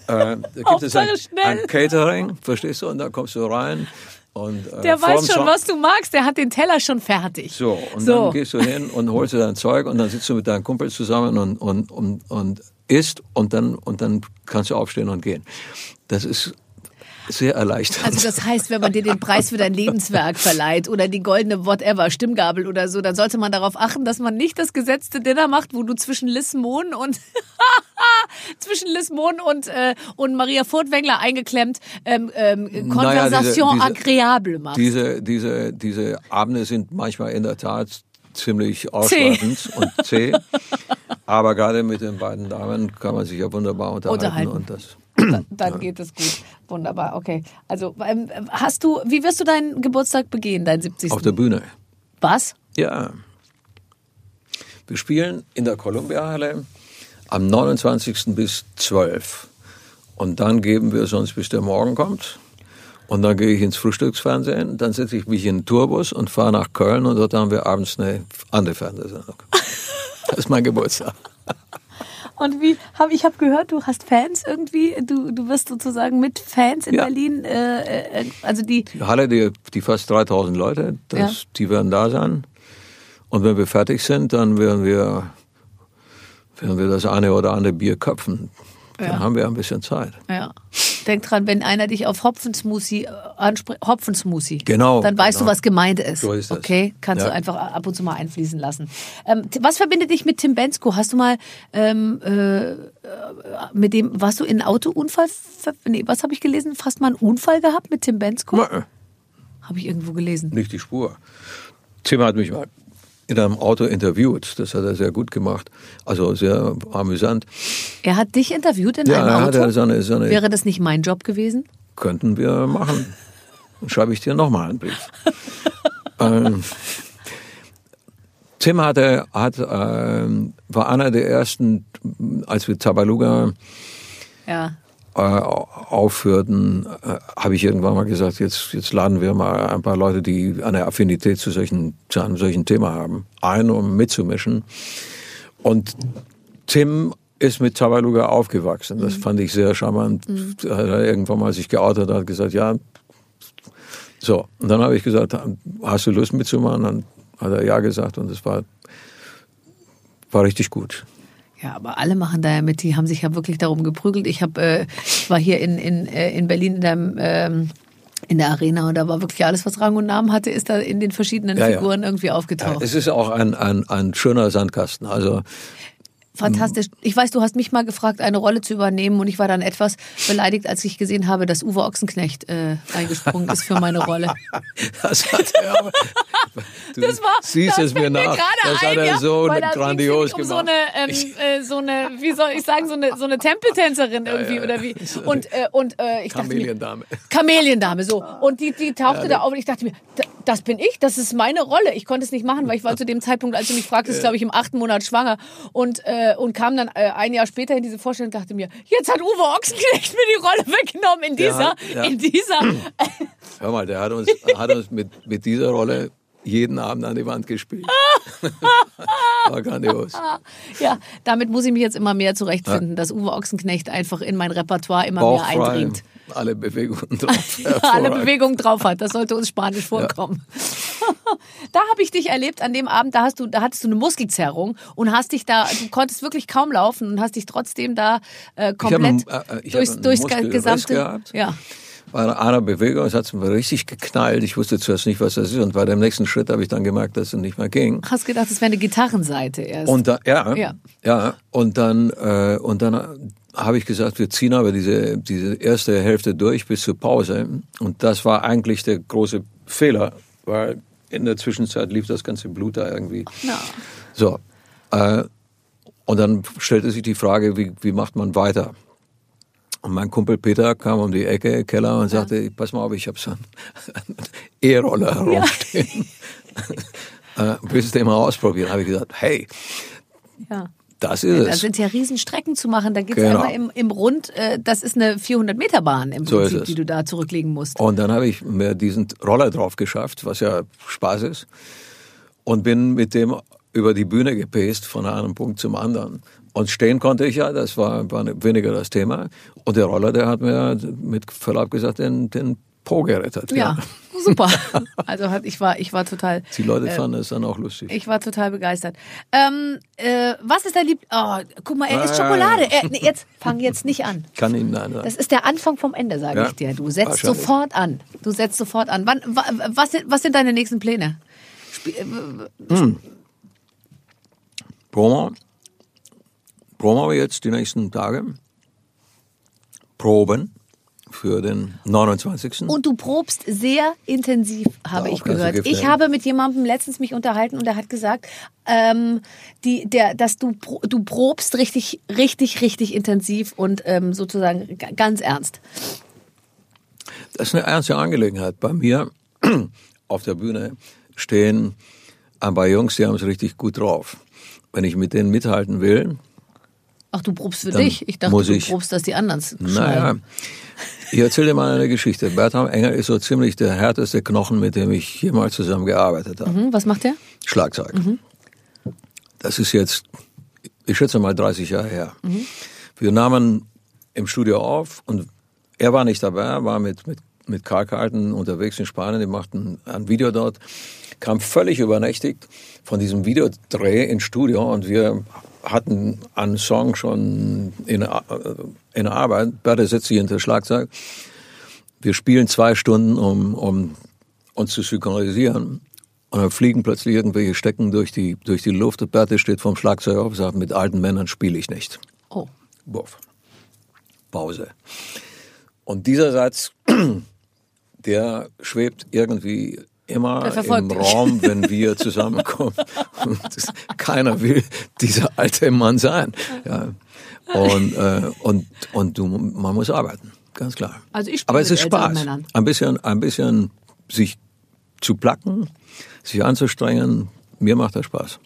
Äh, da gibt es ein, ein Catering, verstehst du? Und da kommst du rein und äh, Der weiß schon, Song- was du magst. Der hat den Teller schon fertig. so, und So. dann gehst du hin und holst dir dein Zeug und dann sitzt du mit deinen Kumpels zusammen und, und, und, und isst und dann, und dann kannst du aufstehen und gehen. Das ist sehr erleichternd. Also das heißt, wenn man dir den Preis für dein Lebenswerk verleiht oder die goldene whatever Stimmgabel oder so, dann sollte man darauf achten, dass man nicht das gesetzte Dinner macht, wo du zwischen Liz Mohn und zwischen Liz Mohn und äh, und Maria Furtwängler eingeklemmt ähm, ähm, Konversation Naja, agréable machst. diese, diese, diese Abende sind manchmal in der Tat ziemlich ausschweifend und zäh. Aber gerade mit den beiden Damen kann man sich ja wunderbar unterhalten. Unterhalten. Und das, dann, dann geht es gut. Wunderbar, okay. Also ähm, hast du, wie wirst du deinen Geburtstag begehen, deinen 70. auf der Bühne. Was? Ja. Wir spielen in der Columbia-Halle am 29. bis 12. Und dann geben wir es uns, bis der Morgen kommt. Und dann gehe ich ins Frühstücksfernsehen, dann setze ich mich in den Tourbus und fahre nach Köln und dort haben wir abends eine andere Fernsehsendung. Das ist mein Geburtstag. Und wie habe ich habe gehört, du hast Fans irgendwie, du, du wirst sozusagen mit Fans in Ja. Berlin, äh, äh, also die Die Halle, die, die fast 3000 Leute, das, Ja. die werden da sein. Und wenn wir fertig sind, dann werden wir, werden wir das eine oder andere Bier köpfen. Dann Ja. haben wir ein bisschen Zeit. Ja. Denk dran, wenn einer dich auf Hopfensmoothie äh, anspricht, Hopfensmoothie, Genau, dann weißt genau. du, was gemeint ist. So ist das. Okay, kannst Ja. du einfach ab und zu mal einfließen lassen. Ähm, was verbindet dich mit Tim Bensko? Hast du mal ähm, äh, mit dem, warst du in einen Autounfall? Nee, was habe ich gelesen? Fast mal einen Unfall gehabt mit Tim Bensko? Habe ich irgendwo gelesen. Nicht die Spur. Tim hat mich mal in einem Auto interviewt. Das hat er sehr gut gemacht. Also sehr amüsant. Er hat dich interviewt in Ja, einem Auto? ja so eine, so eine Wäre das nicht mein Job gewesen? könnten wir machen. Dann schreibe ich dir nochmal einen Brief. ähm, Tim hatte, hat, ähm, war einer der ersten, als wir Tabaluga Ja. Äh, aufhörten, äh, habe ich irgendwann mal gesagt, jetzt, jetzt laden wir mal ein paar Leute, die eine Affinität zu, solchen, zu einem solchen Thema haben, ein, um mitzumischen. Und Tim ist mit Tabaluga aufgewachsen. Das fand ich sehr charmant. Hat er irgendwann mal sich geoutet hat gesagt, ja. So, und dann habe ich gesagt, hast du Lust mitzumachen? Dann hat er ja gesagt und es war, war richtig gut. Ja, aber alle machen da ja mit. Die haben sich ja wirklich darum geprügelt. Ich habe, äh, war hier in, in, äh, in Berlin in der, ähm, in der Arena und da war wirklich alles, was Rang und Namen hatte, ist da in den verschiedenen Ja, ja. Figuren irgendwie Ja, aufgetaucht. es ist auch ein, ein, ein schöner Sandkasten. Also Fantastisch. Ich weiß, du hast mich mal gefragt, eine Rolle zu übernehmen und ich war dann etwas beleidigt, als ich gesehen habe, dass Uwe Ochsenknecht äh, eingesprungen ist für meine Rolle. Das hat er Das war, siehst das es mir nach. das hat er ja, so weil da grandios ging's gemacht. um so eine, ähm, äh, so eine, wie soll ich sagen, so eine, so eine Tempeltänzerin irgendwie oder wie. Und, äh, und äh, ich dachte mir, Kameliendame. Kameliendame, so. Und die, die tauchte da auf und ich dachte mir, "Da- das bin ich, das ist meine Rolle. Ich konnte es nicht machen, weil ich war zu dem Zeitpunkt, als du mich fragtest, glaube ich, im achten Monat schwanger. Und, äh, und kam dann äh, ein Jahr später in diese Vorstellung und dachte mir, jetzt hat Uwe Ochsenknecht mir die Rolle weggenommen in dieser, hat- ja. in dieser. Hör mal, der hat uns, hat uns mit, mit dieser Rolle jeden Abend an die Wand gespielt. War grandios. ja, damit muss ich mich jetzt immer mehr zurechtfinden, dass Uwe Ochsenknecht einfach in mein Repertoire immer mehr Bauchfrei, eindringt. alle Bewegungen drauf. alle Hervorragend. Bewegungen drauf hat. Das sollte uns Spanisch vorkommen. da habe ich dich erlebt an dem Abend, da hast du, da hattest du eine Muskelzerrung und hast dich da, du konntest wirklich kaum laufen und hast dich trotzdem da äh, komplett Ich hab einen- äh, ich hab durchs, durchs gesamte. Ja. Bei einer Bewegung, es hat mir richtig geknallt. Ich wusste zuerst nicht, was das ist. Und bei dem nächsten Schritt habe ich dann gemerkt, dass es nicht mehr ging. Hast gedacht, es wäre eine Gitarrenseite erst. Und da, ja, Ja. ja, und dann, äh, und dann habe ich gesagt, wir ziehen aber diese, diese erste Hälfte durch bis zur Pause. Und das war eigentlich der große Fehler, weil in der Zwischenzeit lief das ganze Blut da irgendwie. Na. So. Äh, Und dann stellte sich die Frage, wie, wie macht man weiter? Und mein Kumpel Peter kam um die Ecke, Keller, und sagte, pass mal auf, ich habe so einen E-Roller herumstehen. äh, willst du den mal ausprobieren? Habe ich gesagt, hey, Ja. das ist Da es. sind ja Riesenstrecken zu machen. Da geht's Genau. ja immer im, im Rund. Äh, das ist eine 400-Meter-Bahn im So Prinzip, es. die du da zurücklegen musst. Und dann habe ich mir diesen Roller drauf geschafft, was ja Spaß ist. Und bin mit dem über die Bühne gepest von einem Punkt zum anderen. Und stehen konnte ich ja, das war, war weniger das Thema. Und der Roller, der hat mir mit Verlaub gesagt den, den Po gerettet. Ja, super. Also hat, ich war, ich war total, Die Leute fanden es dann auch lustig. ich war total begeistert. Ähm, äh, was ist dein Lieb? Oh, guck mal, er isst Ah. Schokolade. Er, nee, jetzt fang jetzt nicht an. Kann Ihnen nein sagen. Das ist der Anfang vom Ende, sage Ja, ich dir. Du setzt sofort an. Du setzt sofort an. Wann, wa, was, sind, was sind deine nächsten Pläne? Spiel, äh, Promo. Promo jetzt die nächsten Tage. Proben für den 29. Und du probst sehr intensiv, habe Auch ich gehört. Ich habe mit jemandem letztens mich unterhalten und er hat gesagt, ähm, die, der, dass du, du probst richtig, richtig, richtig intensiv und ähm, sozusagen ganz ernst. Das ist eine ernste Angelegenheit. Bei mir auf der Bühne stehen ein paar Jungs, die haben es richtig gut drauf. Wenn ich mit denen mithalten will, Ach, du probst für Dann dich? Ich dachte, du ich- probst, dass die anderen es naja, schneiden. ich erzähle dir mal eine Geschichte. Bertram Enger ist so ziemlich der härteste Knochen, mit dem ich jemals zusammengearbeitet habe. Hm, was macht der? Schlagzeug. Das ist jetzt, ich schätze mal 30 Jahre her. Wir nahmen im Studio auf und er war nicht dabei, er war mit, mit, mit Karl Carlton unterwegs in Spanien, die machten ein Video dort, kam völlig übernächtigt von diesem Videodreh ins Studio und wir hatten einen Song schon in, Ar- in Arbeit. Bertha setzt sich hinter das Schlagzeug. Wir spielen zwei Stunden, um, um uns zu synchronisieren. Und dann fliegen plötzlich irgendwelche Stecken durch die, durch die Luft. Und Berthe steht vom Schlagzeug auf und sagt, mit alten Männern spiele ich nicht. Oh. Buff. Pause. Und dieser Satz, der schwebt irgendwie immer im dich. Raum, wenn wir zusammenkommen. Und keiner will dieser alte Mann sein. Ja. Und, äh, und, und du, man muss arbeiten, ganz klar. Also ich Aber es ist Spaß. Ein bisschen, ein bisschen sich zu placken, sich anzustrengen, mir macht das Spaß.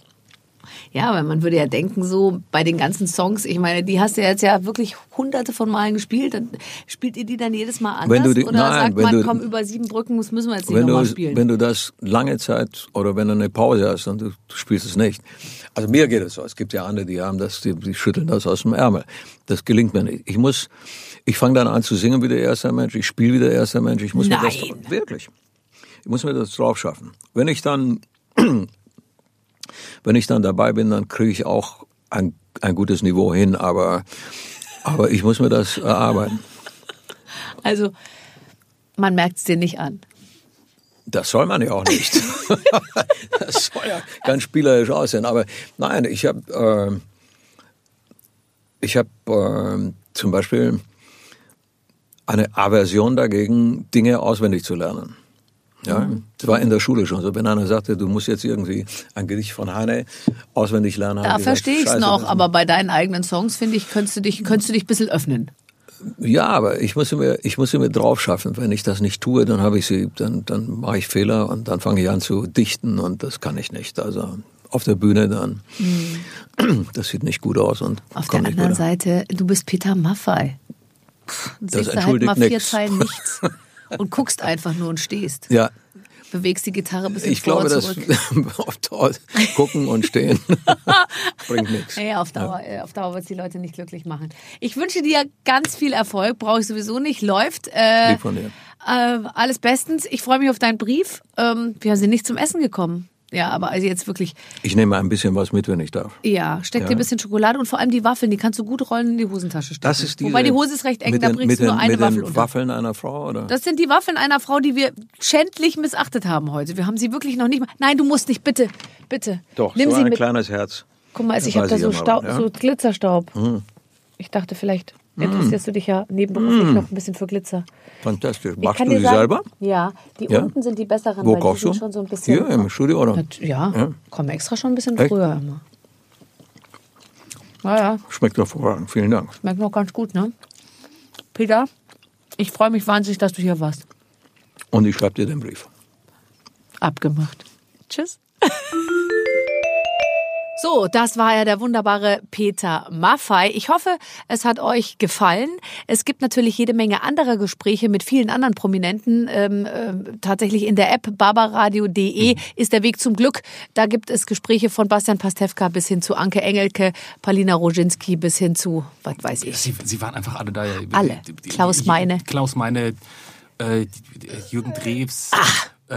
Ja, weil man würde ja denken, so bei den ganzen Songs, ich meine, die hast du jetzt ja wirklich hunderte von Malen gespielt. Dann spielt ihr die dann jedes Mal anders? Wenn du die- Oder nein, sagt wenn man, du- komm, über sieben Brücken, das müssen wir jetzt nicht nochmal spielen? wenn du das lange Zeit oder wenn du eine Pause hast und du, du spielst es nicht. Also mir geht es so. Es gibt ja andere, die haben das, die, die schütteln das aus dem Ärmel. Das gelingt mir nicht. Ich muss, ich fange dann an zu singen wie der erste Mensch. Ich spiele wie der erste Mensch. Ich muss mir Nein. das wirklich. Ich muss mir das drauf schaffen. Wenn ich dann, wenn ich dann dabei bin, dann kriege ich auch ein, ein gutes Niveau hin. Aber, aber ich muss mir das erarbeiten. also, man merkt es dir nicht an. Das soll man ja auch nicht. das soll ja ganz spielerisch aussehen. Aber nein, ich habe äh, ich habe äh, zum Beispiel eine Aversion dagegen, Dinge auswendig zu lernen. Ja, das war in der Schule schon so. Wenn einer sagte, du musst jetzt irgendwie ein Gedicht von Heine auswendig lernen, Da verstehe ich es noch, das- aber bei deinen eigenen Songs, finde ich, könntest du dich, könntest du dich ein bisschen öffnen. Ja, aber ich muss sie mir, ich muss mir drauf schaffen. Wenn ich das nicht tue, dann habe ich sie, dann, dann mache ich Fehler und dann fange ich an zu dichten und das kann ich nicht. Also auf der Bühne dann, das sieht nicht gut aus und Auf der anderen. Seite, du bist Peter Maffei. Du Das da halt entschuldigt mal vier nix. Zeilen nichts und guckst einfach nur und stehst. Ja, Bewegst die Gitarre ein bisschen ich vor glaube, das gucken und stehen bringt nichts. Ja, auf Dauer, äh, auf Dauer wird es die Leute nicht glücklich machen. Ich wünsche dir ganz viel Erfolg, brauche ich sowieso nicht. Läuft. Äh, Lieb von dir. äh, alles bestens. Ich freue mich auf deinen Brief. Ähm, wir sind nicht zum Essen gekommen. Ja, aber also jetzt wirklich, Ich nehme ein bisschen was mit, wenn ich darf. ja, steck dir ein bisschen Schokolade und vor allem die Waffeln, die kannst du gut rollen in die Hosentasche stecken. Das ist diese, Wobei die Hose ist recht eng, mit da den, bringst mit du nur den, eine mit Waffel den unter. Waffeln einer Frau, oder? Das sind die Waffeln einer Frau, die wir schändlich missachtet haben heute. Wir haben sie wirklich noch nicht mal. Nein, du musst nicht, bitte, bitte. Doch, Nimm so sie ein mit. kleines Herz. Guck mal, also ich habe da so, ja Staub, ja. so Glitzerstaub. Ich dachte, vielleicht interessierst du dich ja nebenberuflich noch ein bisschen für Glitzer. Fantastisch. Machst du die sagen, selber? Ja, die Ja? unten sind die besseren, Wo weil die kaufst sind du? schon so ein bisschen. Hier im Studio, oder? Ja, Ja. kommen extra schon ein bisschen Echt? früher immer. Ja, ja. Schmeckt hervorragend. Vielen Dank. Schmeckt noch ganz gut, ne? Peter, ich freue mich wahnsinnig, dass du hier warst. Und ich schreibe dir den Brief. Abgemacht. Tschüss. So, das war ja der wunderbare Peter Maffei. Ich hoffe, es hat euch gefallen. Es gibt natürlich jede Menge anderer Gespräche mit vielen anderen Prominenten. Ähm, äh, tatsächlich in der App barbaradio.de mhm. ist der Weg zum Glück. Da gibt es Gespräche von Bastian Pastewka bis hin zu Anke Engelke, Paulina Roginski bis hin zu, was weiß ich. Sie, Sie waren einfach alle da. Alle. Klaus Meine. Klaus Meine, äh, Jürgen Drews. Ach äh,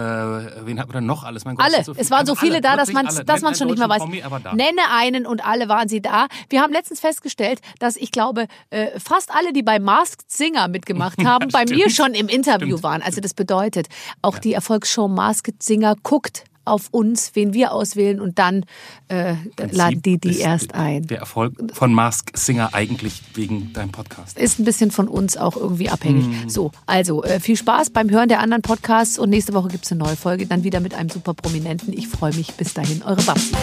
wen hat man dann noch alles? Gott, alle. So es waren so viele alle, da, dass man dass man schon nicht mehr weiß. Promi, Nenne einen und alle waren sie da. Wir haben letztens festgestellt, dass ich glaube, äh, fast alle, die bei Masked Singer mitgemacht haben, ja, bei mir schon im Interview stimmt. waren. Also das bedeutet, auch ja. die Erfolgsshow Masked Singer guckt auf uns, wen wir auswählen und dann äh, laden die die erst ein. Der Erfolg von Mask Singer eigentlich wegen deinem Podcast. Ist ein bisschen von uns auch irgendwie abhängig. Mm. So, also äh, viel Spaß beim Hören der anderen Podcasts und nächste Woche gibt es eine neue Folge, dann wieder mit einem super Prominenten. Ich freue mich. Bis dahin, eure Babsi.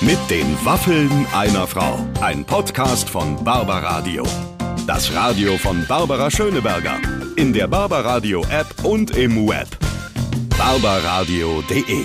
Mit den Waffeln einer Frau. Ein Podcast von Barbaradio. Das Radio von Barbara Schöneberger. In der Barbaradio App und im Web. barbaradio.de